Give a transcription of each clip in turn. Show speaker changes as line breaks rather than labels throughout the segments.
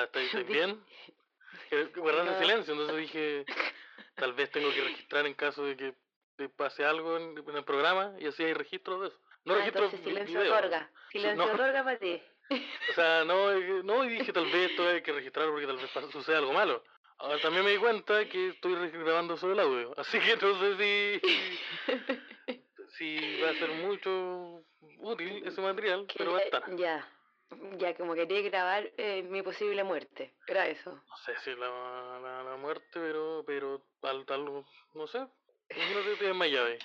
Ah, ¿estáis bien? Guardaste
No.
silencio, entonces dije, tal vez tengo que registrar en caso de que pase algo en, en el programa y así hay registro de eso. No
Ah,
registro
entonces silencio
video,
otorga. Silencio
no.
otorga para ti.
O sea, no, eh, no, y dije tal vez esto hay que registrar porque tal vez suceda algo malo. Ahora también me di cuenta que estoy grabando solo el audio, así que no sé si, si va a ser mucho útil ese material,
Que
pero va a estar.
Ya, ya, como quería grabar eh, mi posible muerte. Era eso.
No sé si la, la, la muerte, pero, pero tal, tal, no sé. Imagínate te desmayas ahí.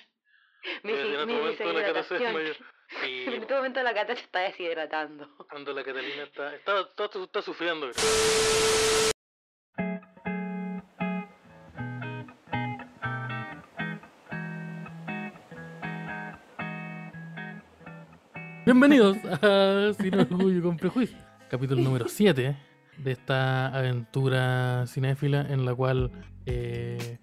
Mi,
en
mi
otro momento la Cata se
deshidratación.
desmayó. Sí,
En este momento la cata se está deshidratando.
cuando la Catalina está, está, está, está sufriendo. Bienvenidos a Sin Orgullo y con Prejuicio, capítulo número 7 de esta aventura cinéfila en la cual eh,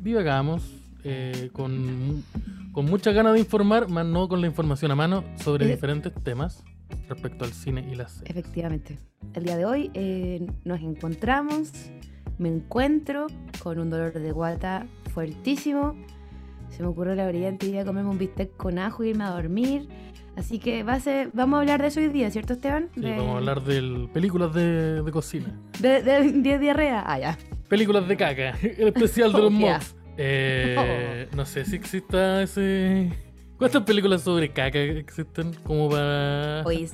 divagamos eh, con, con muchas ganas de informar, más no con la información a mano sobre
Eh.
diferentes temas respecto al cine y las series.
Efectivamente. El día de hoy eh, nos encontramos, me encuentro con un dolor de guata fuertísimo. Se me ocurrió la brillante idea de comerme un bistec con ajo y irme a dormir. Así que va a ser- vamos a hablar de eso hoy día, ¿cierto Esteban?
Sí,
de,
vamos a hablar de películas de, de cocina.
de, de- de diarrea. Ah, ya.
Películas de caca, el especial de
Oh,
los mobs. Eh, no sé si exista ese... ¿Cuántas películas sobre caca existen como para,
Oye,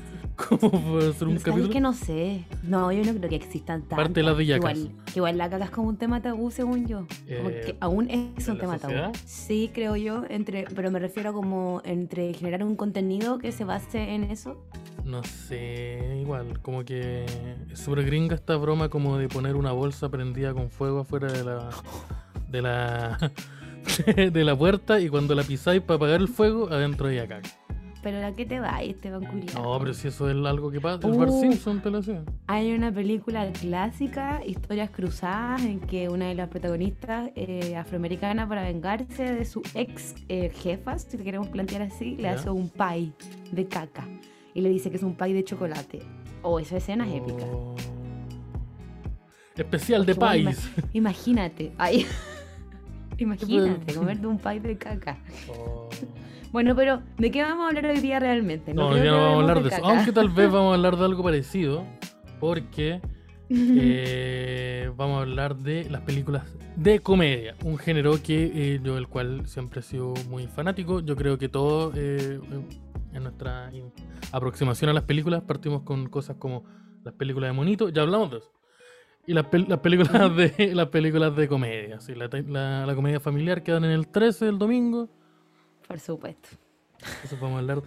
como para hacer un
¿sabes
capítulo?
que no sé? No, yo no creo que existan tantas.
Parte de las de Yacas.
Igual, igual la caca es como un tema tabú, según yo. Como
Eh,
que aún es
¿en
un tema
sociedad?
tabú. Sí, creo yo, entre, pero me refiero a como entre generar un contenido que se base en eso.
No sé, igual, como que es súper gringa esta broma como de poner una bolsa prendida con fuego afuera de la de la de la puerta y cuando la pisáis para apagar el fuego, adentro hay caca.
Pero ¿a qué te va, Esteban Culiao?
No, pero si eso es algo que pasa, el Bar
Uh.
Simpson te lo hacía.
Hay una película clásica, Historias Cruzadas, en que una de las protagonistas eh, afroamericana, para vengarse de su ex eh, jefa, si le queremos plantear así, le
Ya.
hace un pie de caca. Y le dice que es un pie de chocolate. Oh, esa escena es épica.
Oh. Especial de país.
Imagínate. Ay. Imagínate, comerte un pie de caca.
Oh.
Bueno, pero ¿de qué vamos a hablar hoy día realmente?
No, ya
que
no vamos a hablar de eso. Aunque tal vez vamos a hablar de algo parecido. Porque eh, vamos a hablar de las películas de comedia. Un género que eh, yo, el cual siempre he sido muy fanático. Yo creo que todos eh, en nuestra aproximación a las películas partimos con cosas como las películas de monito. Ya hablamos de eso. Y las, pel- las películas de las películas de comedia. sí, la, la- la comedia familiar que dan en el 13 del domingo.
Por supuesto.
Eso vamos a hablar,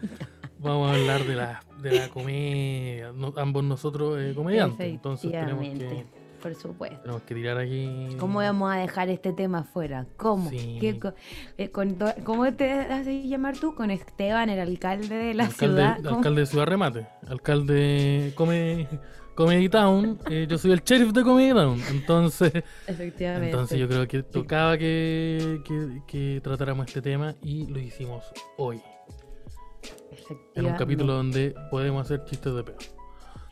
vamos a hablar de la, de la comedia. No- ambos nosotros eh, comediantes. Entonces tenemos que,
Por supuesto.
tenemos que tirar aquí.
¿Cómo vamos a dejar este tema afuera? ¿Cómo?
Sí.
¿Qué eh, con to- ¿Cómo te haces llamar tú? Con Esteban, el alcalde de la
alcalde,
ciudad. ¿Cómo?
alcalde de Ciudad Remate. Alcalde Comedy, Comedy Town. eh, yo soy el sheriff de Comedy Town. Entonces,
Efectivamente.
entonces yo creo que tocaba que, que, que tratáramos este tema y lo hicimos hoy. En un capítulo donde podemos hacer chistes de pedo.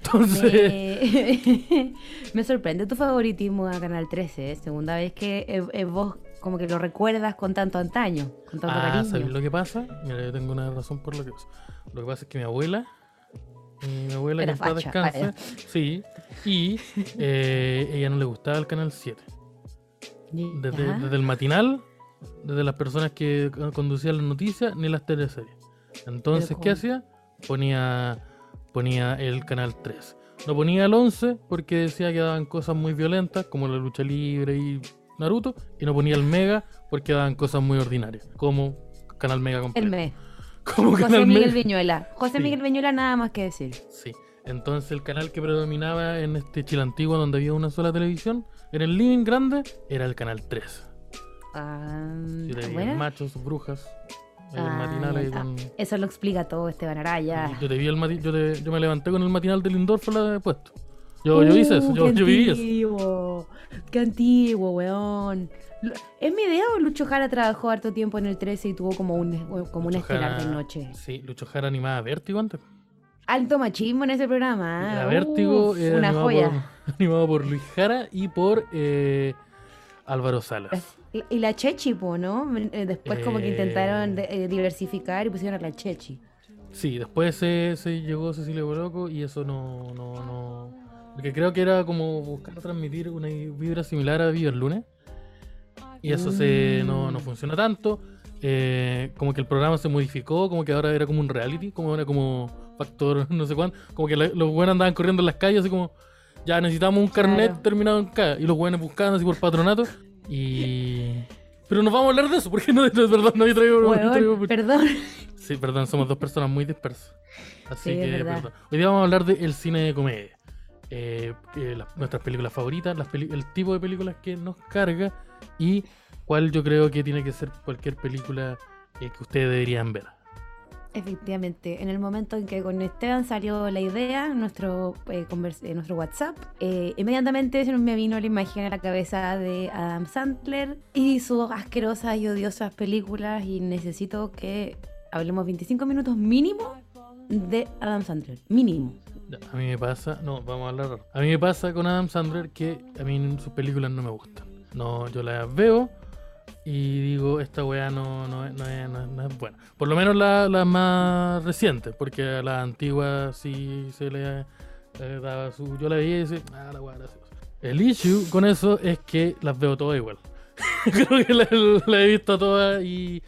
Entonces.
Me... me sorprende tu favoritismo a Canal 13, ¿eh? segunda vez que eh, eh, vos como que lo recuerdas con tanto antaño, con tanto
Ah,
cariño.
¿sabes lo que pasa? Mira, yo tengo una razón por lo que pasa. Lo que pasa es que mi abuela, mi abuela
Era
que
facha,
descanse, sí, y eh, ella no le gustaba el canal 7. Desde, desde el matinal, desde las personas que co- conducían las noticias, ni las teleseries. Entonces, ¿qué hacía? Ponía, ponía el canal 3. No ponía el 11 porque decía que daban cosas muy violentas, como la lucha libre y Naruto. Y no ponía el Mega porque daban cosas muy ordinarias, como Canal Mega
El
completo.
me.
Como
José
Canal
Miguel. Viñuela. José
Sí.
Miguel Viñuela nada más que decir.
Sí. Entonces el canal que predominaba en este Chile antiguo donde había una sola televisión, en el living grande, era el canal 3.
Ah, bueno.
machos, brujas,
Ah,
matinal con...
Eso lo explica todo Esteban Araya.
Yo te vi el mati- yo, te- yo me levanté con el matinal del Lindorf la he puesto. Yo, yo hice eso,
Uh,
yo, yo viví eso.
Qué antiguo, weón. ¿Es mi idea o Lucho Jara trabajó harto tiempo en el 13 y tuvo como un, como una estelar de noche?
Sí, Lucho Jara animaba Vértigo antes.
Alto machismo en ese programa.
Era
ah,
Vértigo,
uf,
era
una
animado
joya.
por- animado por Luis Jara y por eh, Álvaro Salas.
Y- la Chechi, po, ¿no? Eh, Después como que
Eh.
intentaron de- eh, diversificar y pusieron a la Chechi.
Sí, después se, se llegó Cecilia Boloco y eso no, no, no. Porque creo que era como buscar transmitir una vibra similar a Viva el lunes. Y eso se, no, no funciona tanto. Eh, como que el programa se modificó, como que ahora era como un reality, como era como factor no sé cuánto. Como que la- los buenos andaban corriendo en las calles así como, ya necesitamos un carnet
Claro.
terminado en K. Y los buenos buscaban así por patronato. Y... Pero nos vamos a hablar de eso, porque no, es verdad, no yo traigo, no traigo
Huevón, perdón.
Sí, perdón, somos dos personas muy dispersas. Así
Sí, es
que,
verdad.
perdón. Hoy día vamos a hablar del cine de comedia. Eh, eh, nuestras películas favoritas, el tipo de películas que nos carga y cuál yo creo que tiene que ser cualquier película eh, que ustedes deberían ver.
Efectivamente, en el momento en que con Esteban salió la idea, nuestro, nuestro WhatsApp, inmediatamente se nos me vino la imagen a la cabeza de Adam Sandler y sus asquerosas y odiosas películas y necesito que hablemos 25 minutos mínimo de Adam Sandler, mínimo.
A mí me pasa, no, vamos a hablar. A mí me pasa con Adam Sandler que a mí sus películas no me gustan. No, yo las veo y digo, esta weá no, no, es- no es, buena. Por lo menos la- las más recientes, porque a las antiguas sí se le daba su. Yo la veía y decía, ah, la weá graciosa. El issue con eso es que las veo todas igual. Creo que la, la he visto todas y.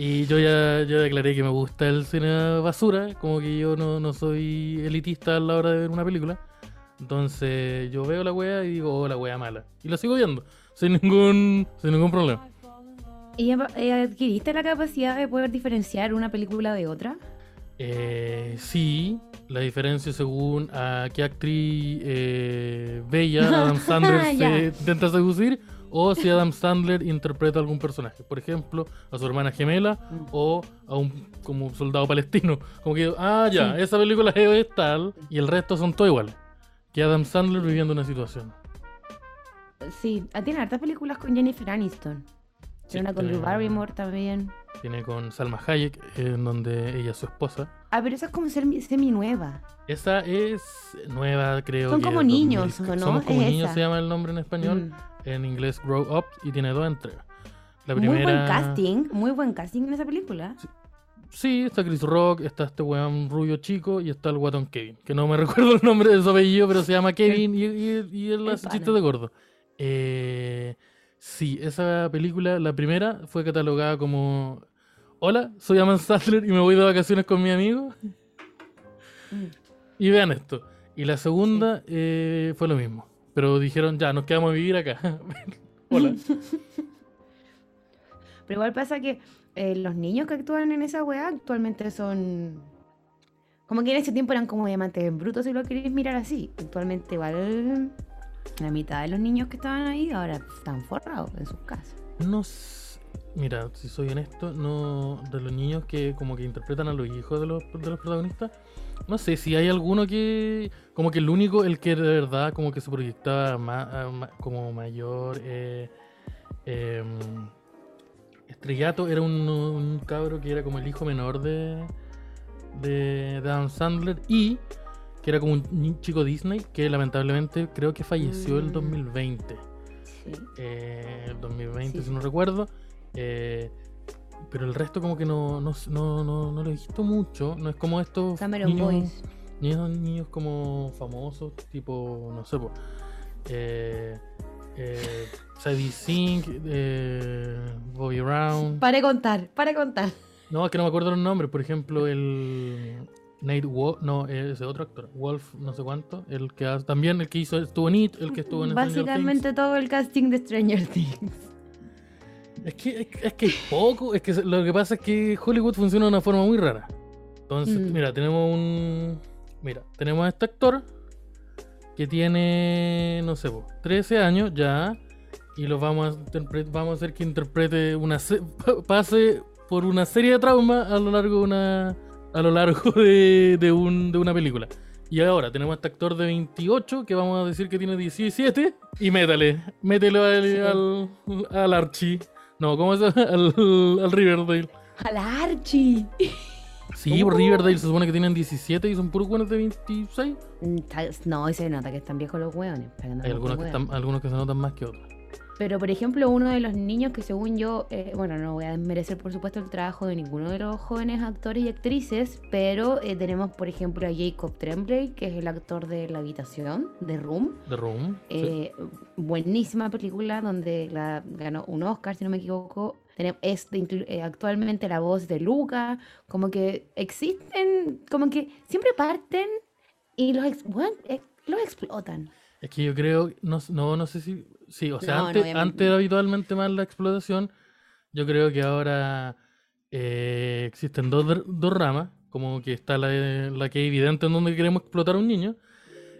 Y yo ya, ya declaré que me gusta el cine basura, como que yo no, no soy elitista a la hora de ver una película. Entonces yo veo la wea y digo, oh, la wea mala. Y la sigo viendo, sin ningún, sin ningún problema.
¿Y eh, adquiriste la capacidad de poder diferenciar una película de otra?
Eh, sí, la diferencia según a qué actriz eh, bella Adam Sandler se intenta seducir o si Adam Sandler interpreta a algún personaje. Por ejemplo, a su hermana gemela
Mm.
o a un como soldado palestino. Como que, ah, ya,
Sí.
esa película es tal y el resto son todo igual. Que Adam Sandler viviendo una situación.
Sí, ah, tiene hartas películas con Jennifer Aniston.
Sí,
Tiene una con Drew Barrymore también.
Tiene con Salma Hayek, en donde ella es su esposa.
Ah, pero esa es como semi, nueva.
Esa es nueva, creo
Son
que
como niños,
2000.
¿o no?
Somos como
Es
niños,
esa.
se llama el nombre en español.
Mm.
En inglés, Grow Up, y tiene dos entregas. La
Muy
primera.
buen casting, muy buen casting en esa película.
Sí, está Chris Rock, está este weón rubio chico y está el guatón Kevin. Que no me recuerdo el nombre de su apellido, pero se llama Kevin y, y, y él hace chistes de gordo. Eh, sí, esa película, la primera, fue catalogada como. Hola, soy Aman Sandler y me voy de vacaciones con mi amigo.
Mm.
Y vean esto. Y la segunda eh, fue lo mismo. Pero dijeron, ya, nos quedamos a vivir acá. Hola.
Pero igual pasa que eh, los niños que actúan en esa weá actualmente son. Como que en ese tiempo eran como diamantes en bruto, si lo queréis mirar así. Actualmente, igual. La mitad de los niños que estaban ahí ahora están forrados en sus casas.
No Mira, si soy honesto, no. De los niños que como que interpretan a los hijos de los, de los protagonistas. No sé si hay alguno que. Como que el único, el que de verdad como que se proyectaba más, como mayor. eh, em, estrellato era un, un cabro que era como el hijo menor de. De, de Adam Sandler y que era como un chico Disney que lamentablemente creo que falleció el
Mm.
2020
Sí.
eh, el 2020
Sí.
si no recuerdo. eh, pero el resto como que no, no, no, no, no lo he visto mucho. No es como estos
Cameron
niños,
Boys.
niños, niños como famosos, tipo, no sé, po, eh, eh, Sadie Sink, eh, Bobby Brown.
Pare contar, pare contar.
No, es que no me acuerdo los nombres. Por ejemplo, el Nate Wolf, no, ese otro actor, Wolf, no sé cuánto. El que también el que hizo, estuvo en It, el que estuvo en Stranger Things.
Básicamente todo el casting de Stranger Things.
Es que, es, es que poco, es que lo que pasa es que Hollywood funciona de una forma muy rara. Entonces,
Mm.
mira, tenemos un. Mira, tenemos a este actor que tiene, no sé, po, 13 años ya. Y lo vamos a, vamos a hacer que interprete una. se- pase por una serie de traumas a lo largo de una. A lo largo de, de, un, de una película. Y ahora tenemos a este actor de 28 que vamos a decir que tiene 17. Y métale, mételo al,
Sí.
al, al Archie. No, ¿cómo? Al, al Riverdale.
¡A la Archie!
Sí, por Riverdale se supone que tienen 17 y son puros buenos de 26.
Mm, No, y se nota que están viejos los hueones. andamos
Hay algunos que, están, algunos que se notan más que otros.
Pero, por ejemplo, uno de los niños que según yo, eh, bueno, no voy a desmerecer por supuesto el trabajo de ninguno de los jóvenes actores y actrices, pero eh, tenemos, por ejemplo, a Jacob Tremblay, que es el actor de La Habitación, de Room.
The Room. sí.
Eh, Buenísima película donde la, ganó un Oscar, si no me equivoco. Es de actualmente la voz de Luca. Como que existen, como que siempre parten y los, ex- bueno, los explotan.
Es que yo creo, no, no, no sé si. Sí, o sea,
No,
antes, antes era habitualmente más la explotación. Yo creo que ahora eh, existen dos, dos ramas. Como que está la, la que es evidente en donde queremos explotar a un niño.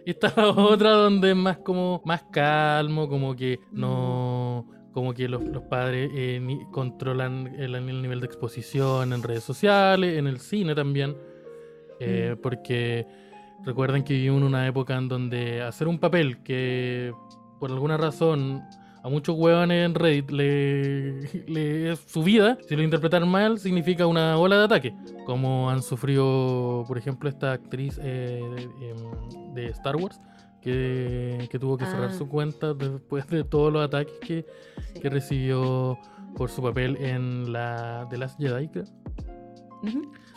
Y está la otra donde es más como más calmo, como que no. Como que los, los padres eh, ni- controlan el, el nivel de exposición en redes sociales, en el cine también. Eh,
Mm.
Porque recuerden que vivimos en una época en donde hacer un papel que por alguna razón a muchos huevones en Reddit le, su vida, si lo interpretan mal, significa una ola de ataque. Como han sufrido, por ejemplo, esta actriz eh, de, em, de Star Wars, que, que tuvo que cerrar
Ah.
su cuenta después de todos los ataques que,
Sí.
que recibió por su papel en la de las Jedi, creo.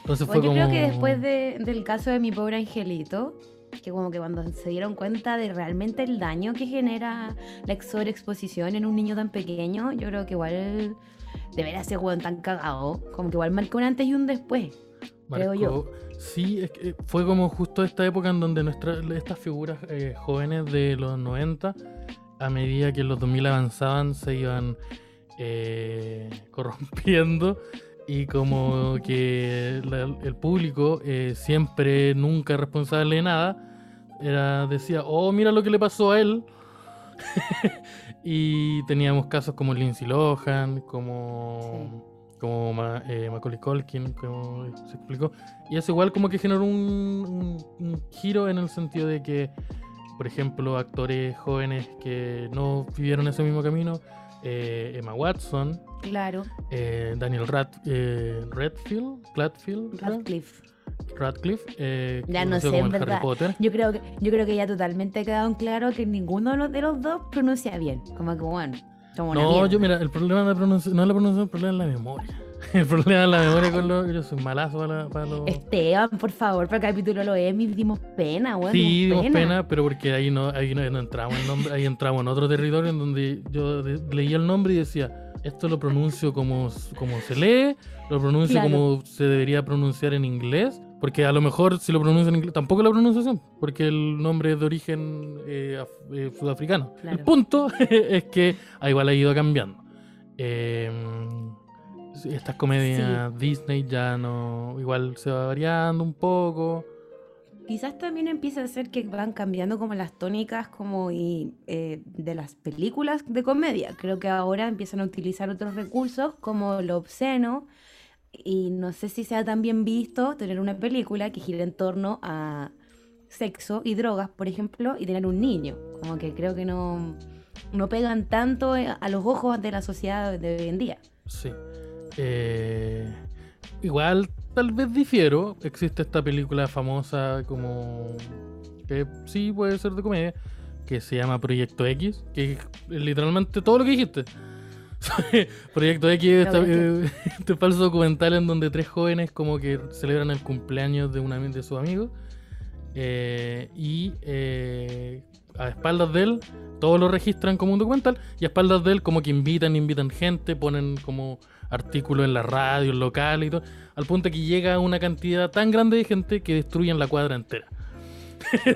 Entonces fue
yo
como...
creo que después de- del caso de mi pobre angelito, que como que cuando se dieron cuenta de realmente el daño que genera la sobreexposición en un niño tan pequeño, yo creo que igual de ver a ese weón tan cagado, como que igual marcó un antes y un después. creo yo.
Sí, es que fue como justo esta época en donde nuestra, estas figuras eh, jóvenes de los 90, a medida que los 2000 avanzaban, se iban eh, corrompiendo y como que la- el público eh, siempre, nunca responsable de nada, era, decía, oh, mira lo que le pasó a él. y teníamos casos como Lindsay Lohan, como, como Ma- eh, Macaulay Culkin, como se explicó. Y eso igual como que generó un, un- un giro en el sentido de que, por ejemplo, actores jóvenes que no vivieron ese mismo camino, eh, Emma Watson,
Claro,
eh, Daniel Rad, eh, Redfield, Radfield, creo,
Radcliffe.
Radcliffe, eh,
Ya no sé,
como
en
el Harry
verdad.
Potter.
Yo creo que, yo creo que ya totalmente ha quedado en claro que ninguno de los, de los dos pronuncia bien. Como que bueno, una
No, yo mira, el problema de no es la pronunciación, el problema es la memoria. El problema es la memoria con los. Yo soy malazo para, para los.
Esteban, por favor, para el capítulo lo Emmy dimos pena, weón.
Sí, dimos pena, pero porque ahí no, ahí no, no entramos en nombre, ahí entramos en otro territorio en donde yo de- leía el nombre y decía, esto lo pronuncio como, como se lee, lo pronuncio
Claro.
como se debería pronunciar en inglés, porque a lo mejor si lo pronuncio en inglés, tampoco la pronunciación, porque el nombre es de origen eh, eh, sudafricano.
Claro.
El punto es que ah, igual ha ido cambiando. Eh, sí, estas comedias Disney ya no, igual se va variando un poco.
Quizás también empieza a ser que van cambiando como las tónicas como y, eh, de las películas de comedia. Creo que ahora empiezan a utilizar otros recursos como lo obsceno y no sé si sea tan bien visto tener una película que gira en torno a sexo y drogas, por ejemplo, y tener un niño. Como que creo que no, no pegan tanto eh, a los ojos de la sociedad de hoy en día.
Sí. Eh, igual, tal vez difiero. Existe esta película famosa como... que sí puede ser de comedia, que se llama Proyecto X, que es literalmente todo lo que dijiste. Proyecto X es eh, este falso documental en donde tres jóvenes como que celebran el cumpleaños de una de sus amigos eh, y eh, a espaldas de él todo lo registran como un documental y a espaldas de él como que invitan, invitan gente, ponen como artículos en la radio, en local y todo, al punto que llega una cantidad tan grande de gente que destruyen la cuadra entera.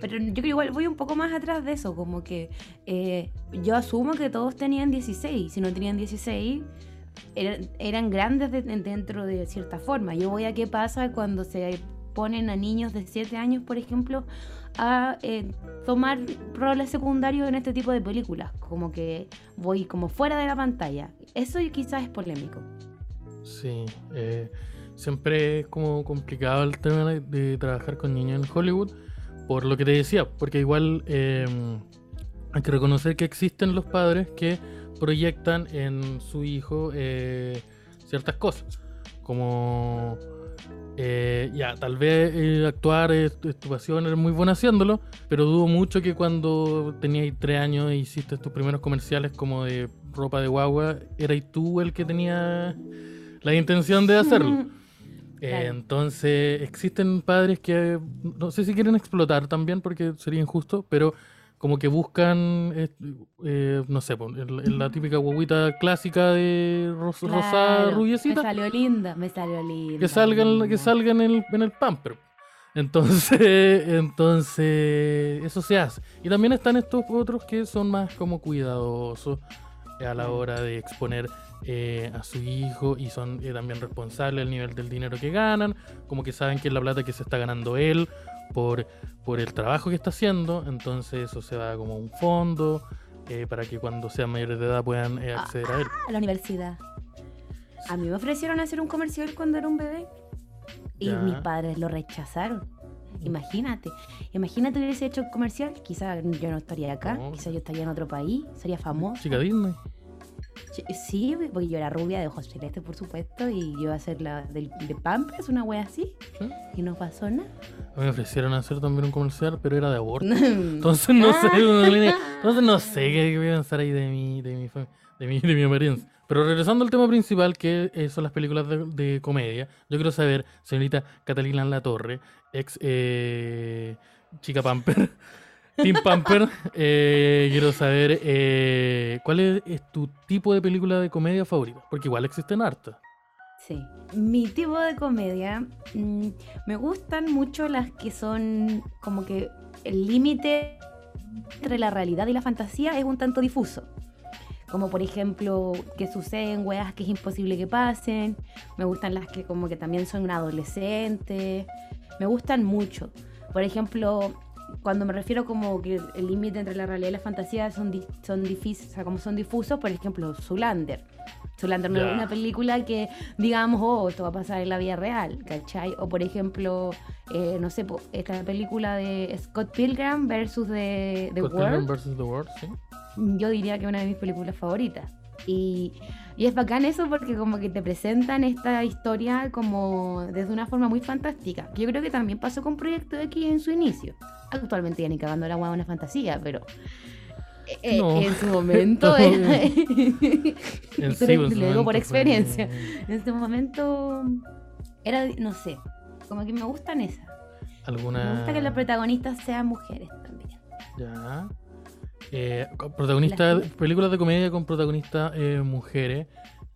Pero yo creo igual voy un poco más atrás de eso, como que eh, yo asumo que todos tenían 16, si no tenían 16 eran, eran grandes de- dentro de cierta forma. Yo voy a qué pasa cuando se ponen a niños de 7 años, por ejemplo, a eh, tomar roles secundarios en este tipo de películas, como que voy como fuera de la pantalla. Eso quizás es polémico.
Sí, eh, siempre es como complicado el tema de, trabajar con niños en Hollywood, por lo que te decía, porque igual eh, hay que reconocer que existen los padres que proyectan en su hijo eh, ciertas cosas, como eh, ya, tal vez eh, actuar es, es tu pasión, eres muy bueno haciéndolo, pero dudo mucho que cuando tenías tres años e hiciste tus primeros comerciales como de ropa de guagua, eras tú el que tenía la intención de hacerlo. Eh,
Claro.
entonces, existen padres que no sé si quieren explotar también porque sería injusto, pero como que buscan, eh, eh, no sé, en la- típica guaguita clásica de ros- rosada
Claro,
rubiecita
Me salió linda, me salió linda.
que salgan que
linda.
salga en el, en el pamper. Entonces, entonces eso se hace. Y también están estos otros que son más como cuidadosos a la hora de exponer eh, a su hijo y son eh, también responsables del nivel del dinero que ganan, como que saben que es la plata que se está ganando él por, por el trabajo que está haciendo, entonces eso se va como a un fondo eh, para que cuando sean mayores de edad puedan acceder a él.
A la universidad. A mí me ofrecieron hacer un comercial cuando era un bebé. Y
Ya.
mis padres lo rechazaron. Imagínate, imagínate hubiese hecho un comercial, quizá yo no estaría acá,
No.
quizá yo estaría en otro país, sería famoso.
Chica Disney.
Sí, porque yo era rubia de ojos celestes, por supuesto, y yo iba a ser la del, de Pampers, una wea así,
¿sí?
y no pasó nada.
Me ofrecieron hacer también un comercial, pero era de aborto. Entonces no sé, entonces no sé qué voy a pensar ahí de mi, de mi, de mi, de mi apariencia. Pero regresando al tema principal, que son las películas de, comedia, yo quiero saber, señorita Catalina La Torre, ex eh, chica Pamper, Team Pamper, eh, quiero saber eh, cuál es, es tu tipo de película de comedia favorita, porque igual existen hartas.
Sí. Mi tipo de comedia, mm, me gustan mucho las que son como que el límite entre la realidad y la fantasía es un tanto difuso. Como por ejemplo, que suceden weas que es imposible que pasen. Me gustan las que como que también son adolescentes. Me gustan mucho. Por ejemplo, cuando me refiero como que el límite entre la realidad y la fantasía son, di- son difíciles, o sea, como son difusos, por ejemplo, Zulander. Zulander no es una película que digamos, oh, esto va a pasar en la vida real, ¿cachai? O por ejemplo, eh, no sé, esta película de Scott Pilgrim versus The, The
Scott Pilgrim
World,
versus The World, sí.
yo diría que es una de mis películas favoritas. Y, y es bacán eso porque como que te presentan esta historia como desde una forma muy fantástica. Yo creo que también pasó con Proyecto X en su inicio. Actualmente ya ni cagando la hueá una fantasía, pero eh,
No.
en su momento
No.
era...
En sí, su
lo digo por experiencia.
fue-
En este momento era, no sé, como que me gustan esas.
Alguna...
Me gusta que las protagonistas sean mujeres también.
Ya. Eh, protagonistas,
Las-
películas de comedia con protagonistas eh, mujeres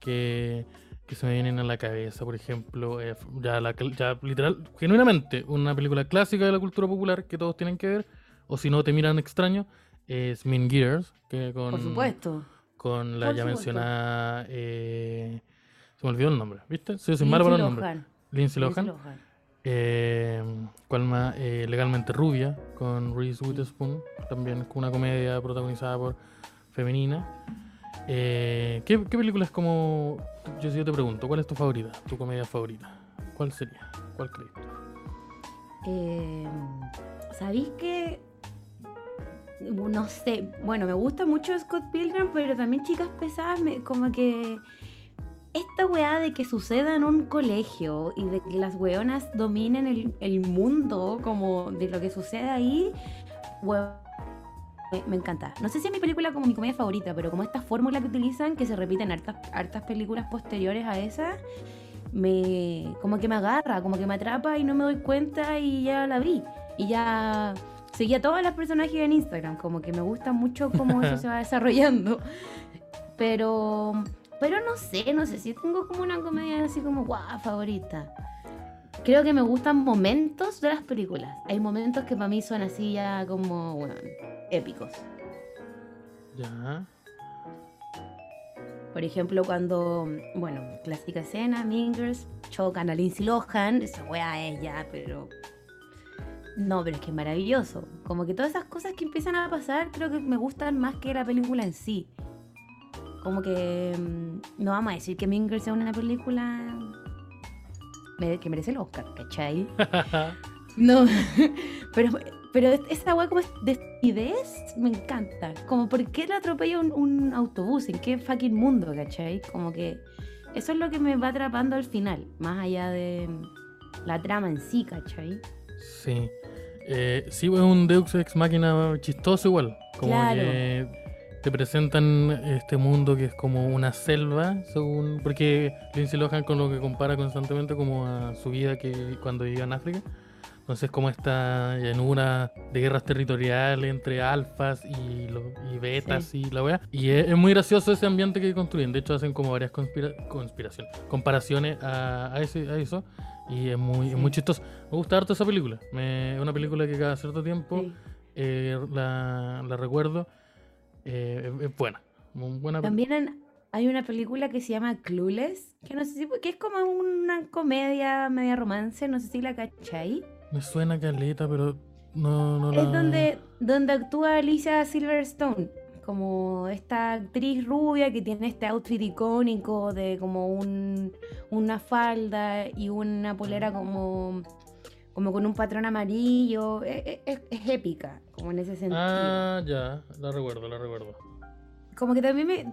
que, que se me vienen a la cabeza, por ejemplo, eh, ya, la, ya literal, genuinamente, una película clásica de la cultura popular que todos tienen que ver, o si no te miran extraño, es Mean Gears, que con,
Por supuesto.
con la
Por
ya
supuesto.
mencionada, eh, se me olvidó el nombre, ¿viste? Sí, soy malo para nombres.
Lohan.
Lindsay
Lindsay
Lohan. Eh, ¿Cuál más? Eh, Legalmente Rubia, con Reese Witherspoon, también una comedia protagonizada por femenina. Eh, ¿qué, qué película es como.? Yo, yo te pregunto, ¿cuál es tu favorita? ¿Tu comedia favorita? ¿Cuál sería? ¿Cuál crees?
Eh, ¿Sabéis que.? No sé, bueno, me gusta mucho Scott Pilgrim, pero también Chicas Pesadas, me- como que. Esta weá de que suceda en un colegio y de que las weonas dominen el, el mundo, como de lo que sucede ahí, weón, me, encanta. No sé si es mi película como mi comedia favorita, pero como esta fórmula que utilizan, que se repite en hartas, hartas películas posteriores a esa, me como que me agarra, como que me atrapa y no me doy cuenta y ya la vi. Y ya seguía a todas las personajes en Instagram, como que me gusta mucho cómo eso se va desarrollando. Pero pero no sé, no sé si tengo como una comedia así como guau, favorita. Creo que me gustan momentos de las películas. Hay momentos que para mí son así ya como, bueno, épicos.
Ya.
Por ejemplo, cuando, bueno, clásica escena, Mingers, chocan a Lindsay Lohan, esa weá es ya, pero... No, pero es que es maravilloso. Como que todas esas cosas que empiezan a pasar creo que me gustan más que la película en sí. Como que mm, no vamos a decir que Mingers sea una película que merece el Oscar, ¿cachai? No, pero, pero es- esa weá como es de estupidez me encanta. Como, ¿por qué le atropella un, un autobús? ¿En qué fucking mundo, cachai? Como que eso es lo que me va atrapando al final, más allá de la trama en sí, ¿cachai?
Sí. Eh, sí, es un Deus Ex Máquina chistoso igual. Como
Claro.
que te presentan este mundo que es como una selva, según porque Lindsay Lohan con lo que compara constantemente como a su vida que cuando vivía en África. Entonces como esta llanura de guerras territoriales entre alfas y, lo- y betas y la wea. Y es, es muy gracioso ese ambiente que construyen. De hecho hacen como varias conspira- conspiraciones, comparaciones a, a ese- a eso. Y es muy, es
Sí.
muy chistoso. Me gusta harto esa película. Me- es una película que cada cierto tiempo
Sí.
eh, la, la recuerdo. Eh, es, buena. Muy buena.
También hay una película que se llama Clueless, que no sé si que es como una comedia, media romance, no sé si la cachai.
Me suena caleta, pero no, no la...
Es donde, donde actúa Alicia Silverstone, como esta actriz rubia que tiene este outfit icónico de como un, una falda y una polera como, como con un patrón amarillo. Es, es- es- es épica, como en ese sentido.
Ah, ya. La recuerdo, la recuerdo.
Como que también me...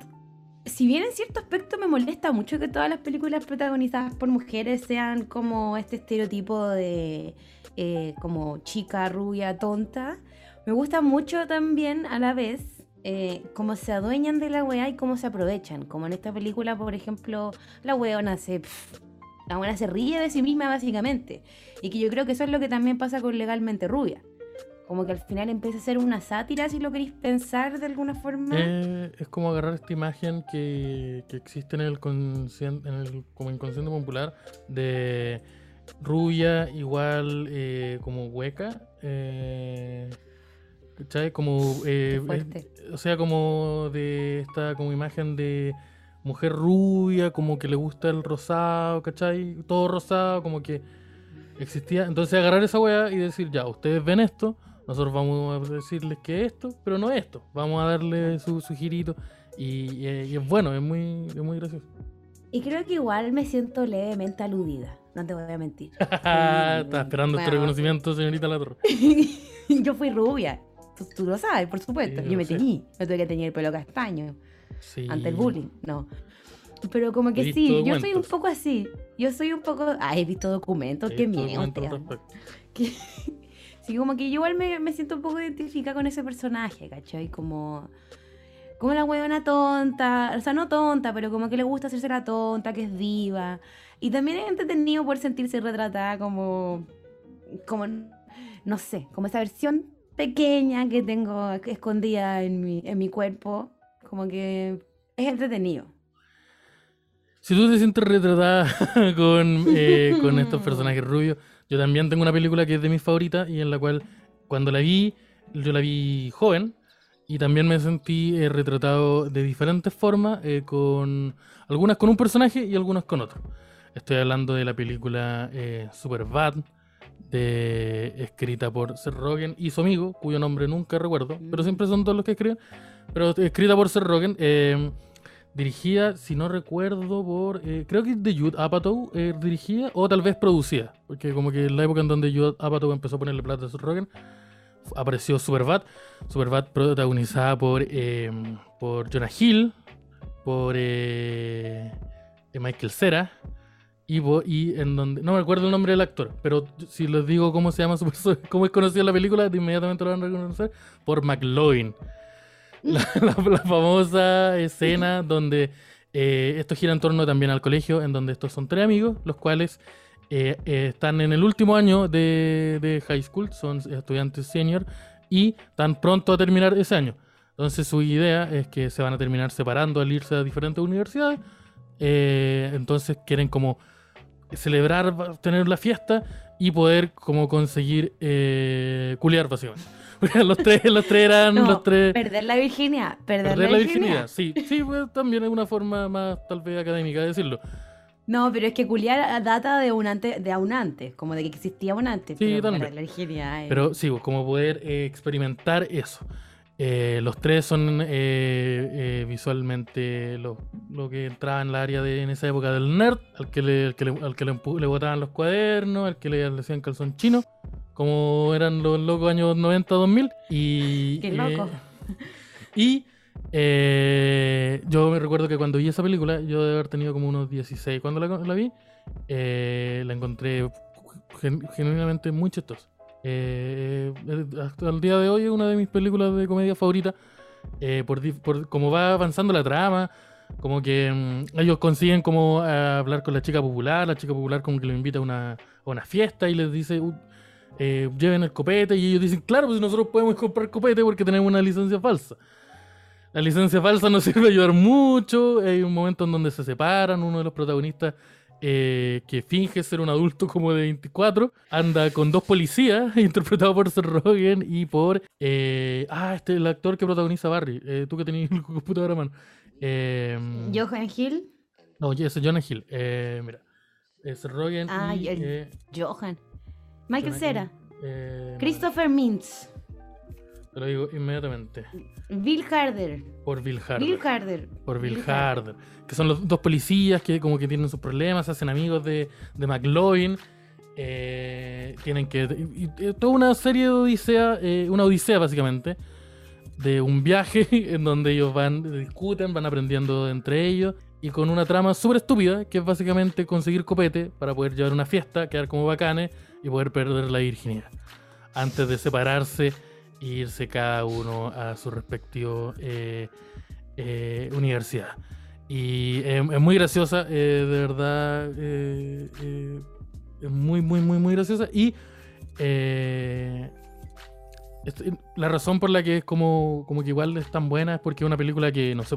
Si bien en cierto aspecto me molesta mucho que todas las películas protagonizadas por mujeres sean como este estereotipo de eh, como chica rubia tonta, me gusta mucho también a la vez eh, cómo se adueñan de la weá y cómo se aprovechan. Como en esta película, por ejemplo, la weona se... pf, la weona se ríe de sí misma básicamente. Y que yo creo que eso es lo que también pasa con Legalmente Rubia. Como que al final empieza a ser una sátira, si lo queréis pensar de alguna forma.
Eh, es como agarrar esta imagen que, que existe en el, en el como inconsciente popular de rubia igual eh, como hueca. Eh, ¿Cachai? Como... eh, o sea, como de esta como imagen de mujer rubia, como que le gusta el rosado, ¿cachai? Todo rosado, como que existía. Entonces agarrar esa weá y decir, ya, ustedes ven esto, nosotros vamos a decirles que es esto, pero no es esto. Vamos a darle su, su girito. Y, y- y es bueno, es muy, es muy gracioso.
Y creo que igual me siento levemente aludida, no te voy a mentir.
Estaba esperando este
Bueno.
reconocimiento, señorita Latorre.
yo fui rubia, tú, tú lo sabes, por supuesto.
Sí,
yo me
sé.
teñí, me tuve que teñir el pelo castaño
Sí.
ante el bullying, no. Pero como que sí, yo soy un poco así. Yo soy un poco... Ah, he visto documentos,
He
qué
visto
miedo.
documentos.
Que- sí, como que yo igual me, me siento un poco identificada con ese personaje, ¿cachai? Como, como la huevona tonta, o sea, no tonta, pero como que le gusta hacerse la tonta, que es diva. Y también es entretenido por sentirse retratada como, como, no sé, como esa versión pequeña que tengo escondida en mi, en mi cuerpo. Como que es entretenido.
Si tú te sientes retratada con, eh, con estos personajes rubios, yo también tengo una película que es de mis favoritas y en la cual cuando la vi, yo la vi joven y también me sentí eh, retratado de diferentes formas, eh, con algunas con un personaje y algunas con otro. Estoy hablando de la película eh, Superbad, de, escrita por Seth Rogen y su amigo, cuyo nombre nunca recuerdo, pero siempre son todos los que escriben, pero escrita por Seth Rogen. eh, dirigida, si no recuerdo, por. eh, creo que de Judd Apatow, eh, dirigida o tal vez producida. Porque, como que en la época en donde Judd Apatow empezó a ponerle plata a Seth Rogen, apareció Superbad. Superbad protagonizada por, eh, por Jonah Hill, por eh, eh, Michael Cera. Y, en donde. No me acuerdo el nombre del actor, pero si les digo cómo se llama cómo es conocida la película, inmediatamente lo van a reconocer. Por McLovin. La, la- la famosa escena donde eh, esto gira en torno también al colegio, en donde estos son tres amigos, los cuales eh, eh, están en el último año de, de high school, son estudiantes senior y están pronto a terminar ese año. Entonces su idea es que se van a terminar separando al irse a diferentes universidades. eh, entonces quieren como celebrar, tener la fiesta y poder como conseguir culiar básicamente. Los tres, los tres eran
No,
los tres...
Perder la virginidad. Perder,
Perder la virginidad, sí, sí, pues, también es una forma más tal vez académica de decirlo.
No, pero es que culiar data de un antes, de un antes, como de que existía un antes.
Sí,
pero
también.
perder la virginidad. es-
Pero sí, pues, como poder eh, experimentar eso. Eh, los tres son eh, eh, visualmente lo, lo que entraba en la área de en esa época del nerd, al que le, al que le, al que le, le botaban los cuadernos, al que le, le hacían calzón chino, como eran los locos años 90-2000. Y,
Qué
eh,
loco.
y Eh, yo me recuerdo que cuando vi esa película, yo de haber tenido como unos 16 cuando la, la vi, eh, la encontré gen- genuinamente muy chistosa. Eh, hasta el día de hoy es una de mis películas de comedia favoritas. eh, por, por cómo va avanzando la trama, como que mm, ellos consiguen como hablar con la chica popular, la chica popular como que lo invita a una, a una fiesta y les dice, "Uh, eh, lleven el copete y ellos dicen, claro, pues nosotros podemos comprar copete porque tenemos una licencia falsa. La licencia falsa nos sirve a ayudar mucho. Hay un momento en donde se separan. Uno de los protagonistas, eh, que finge ser un adulto como de 24, anda con dos policías, interpretado por Seth Rogen y por. eh, ah, este el actor que protagoniza Barry. eh, tú que tenías el computador a mano. Eh,
Johan Hill.
no, ese es Jonah Hill. Mira. Seth Rogen
Ah,
y.
y el- Johan. Michael Cera.
Eh,
Christopher Mintz.
te lo digo inmediatamente.
Bill Harder.
Por Bill Harder.
Bill Harder.
por Bill,
Bill
Harder. Que son los dos policías que como que tienen sus problemas, se hacen amigos de, de McLovin. eh, tienen que... y- y toda una serie de odisea, eh, una odisea básicamente, de un viaje en donde ellos van, discuten, van aprendiendo entre ellos. Y con una trama súper estúpida, que es básicamente conseguir copete para poder llevar una fiesta, quedar como bacanes y poder perder la virginidad. Antes de separarse e irse cada uno a su respectivo eh, eh, universidad. Y es muy graciosa, eh, de verdad. es muy, muy, muy, muy graciosa. Y la razón por la que es como, como que igual es tan buena es porque es una película que, no sé,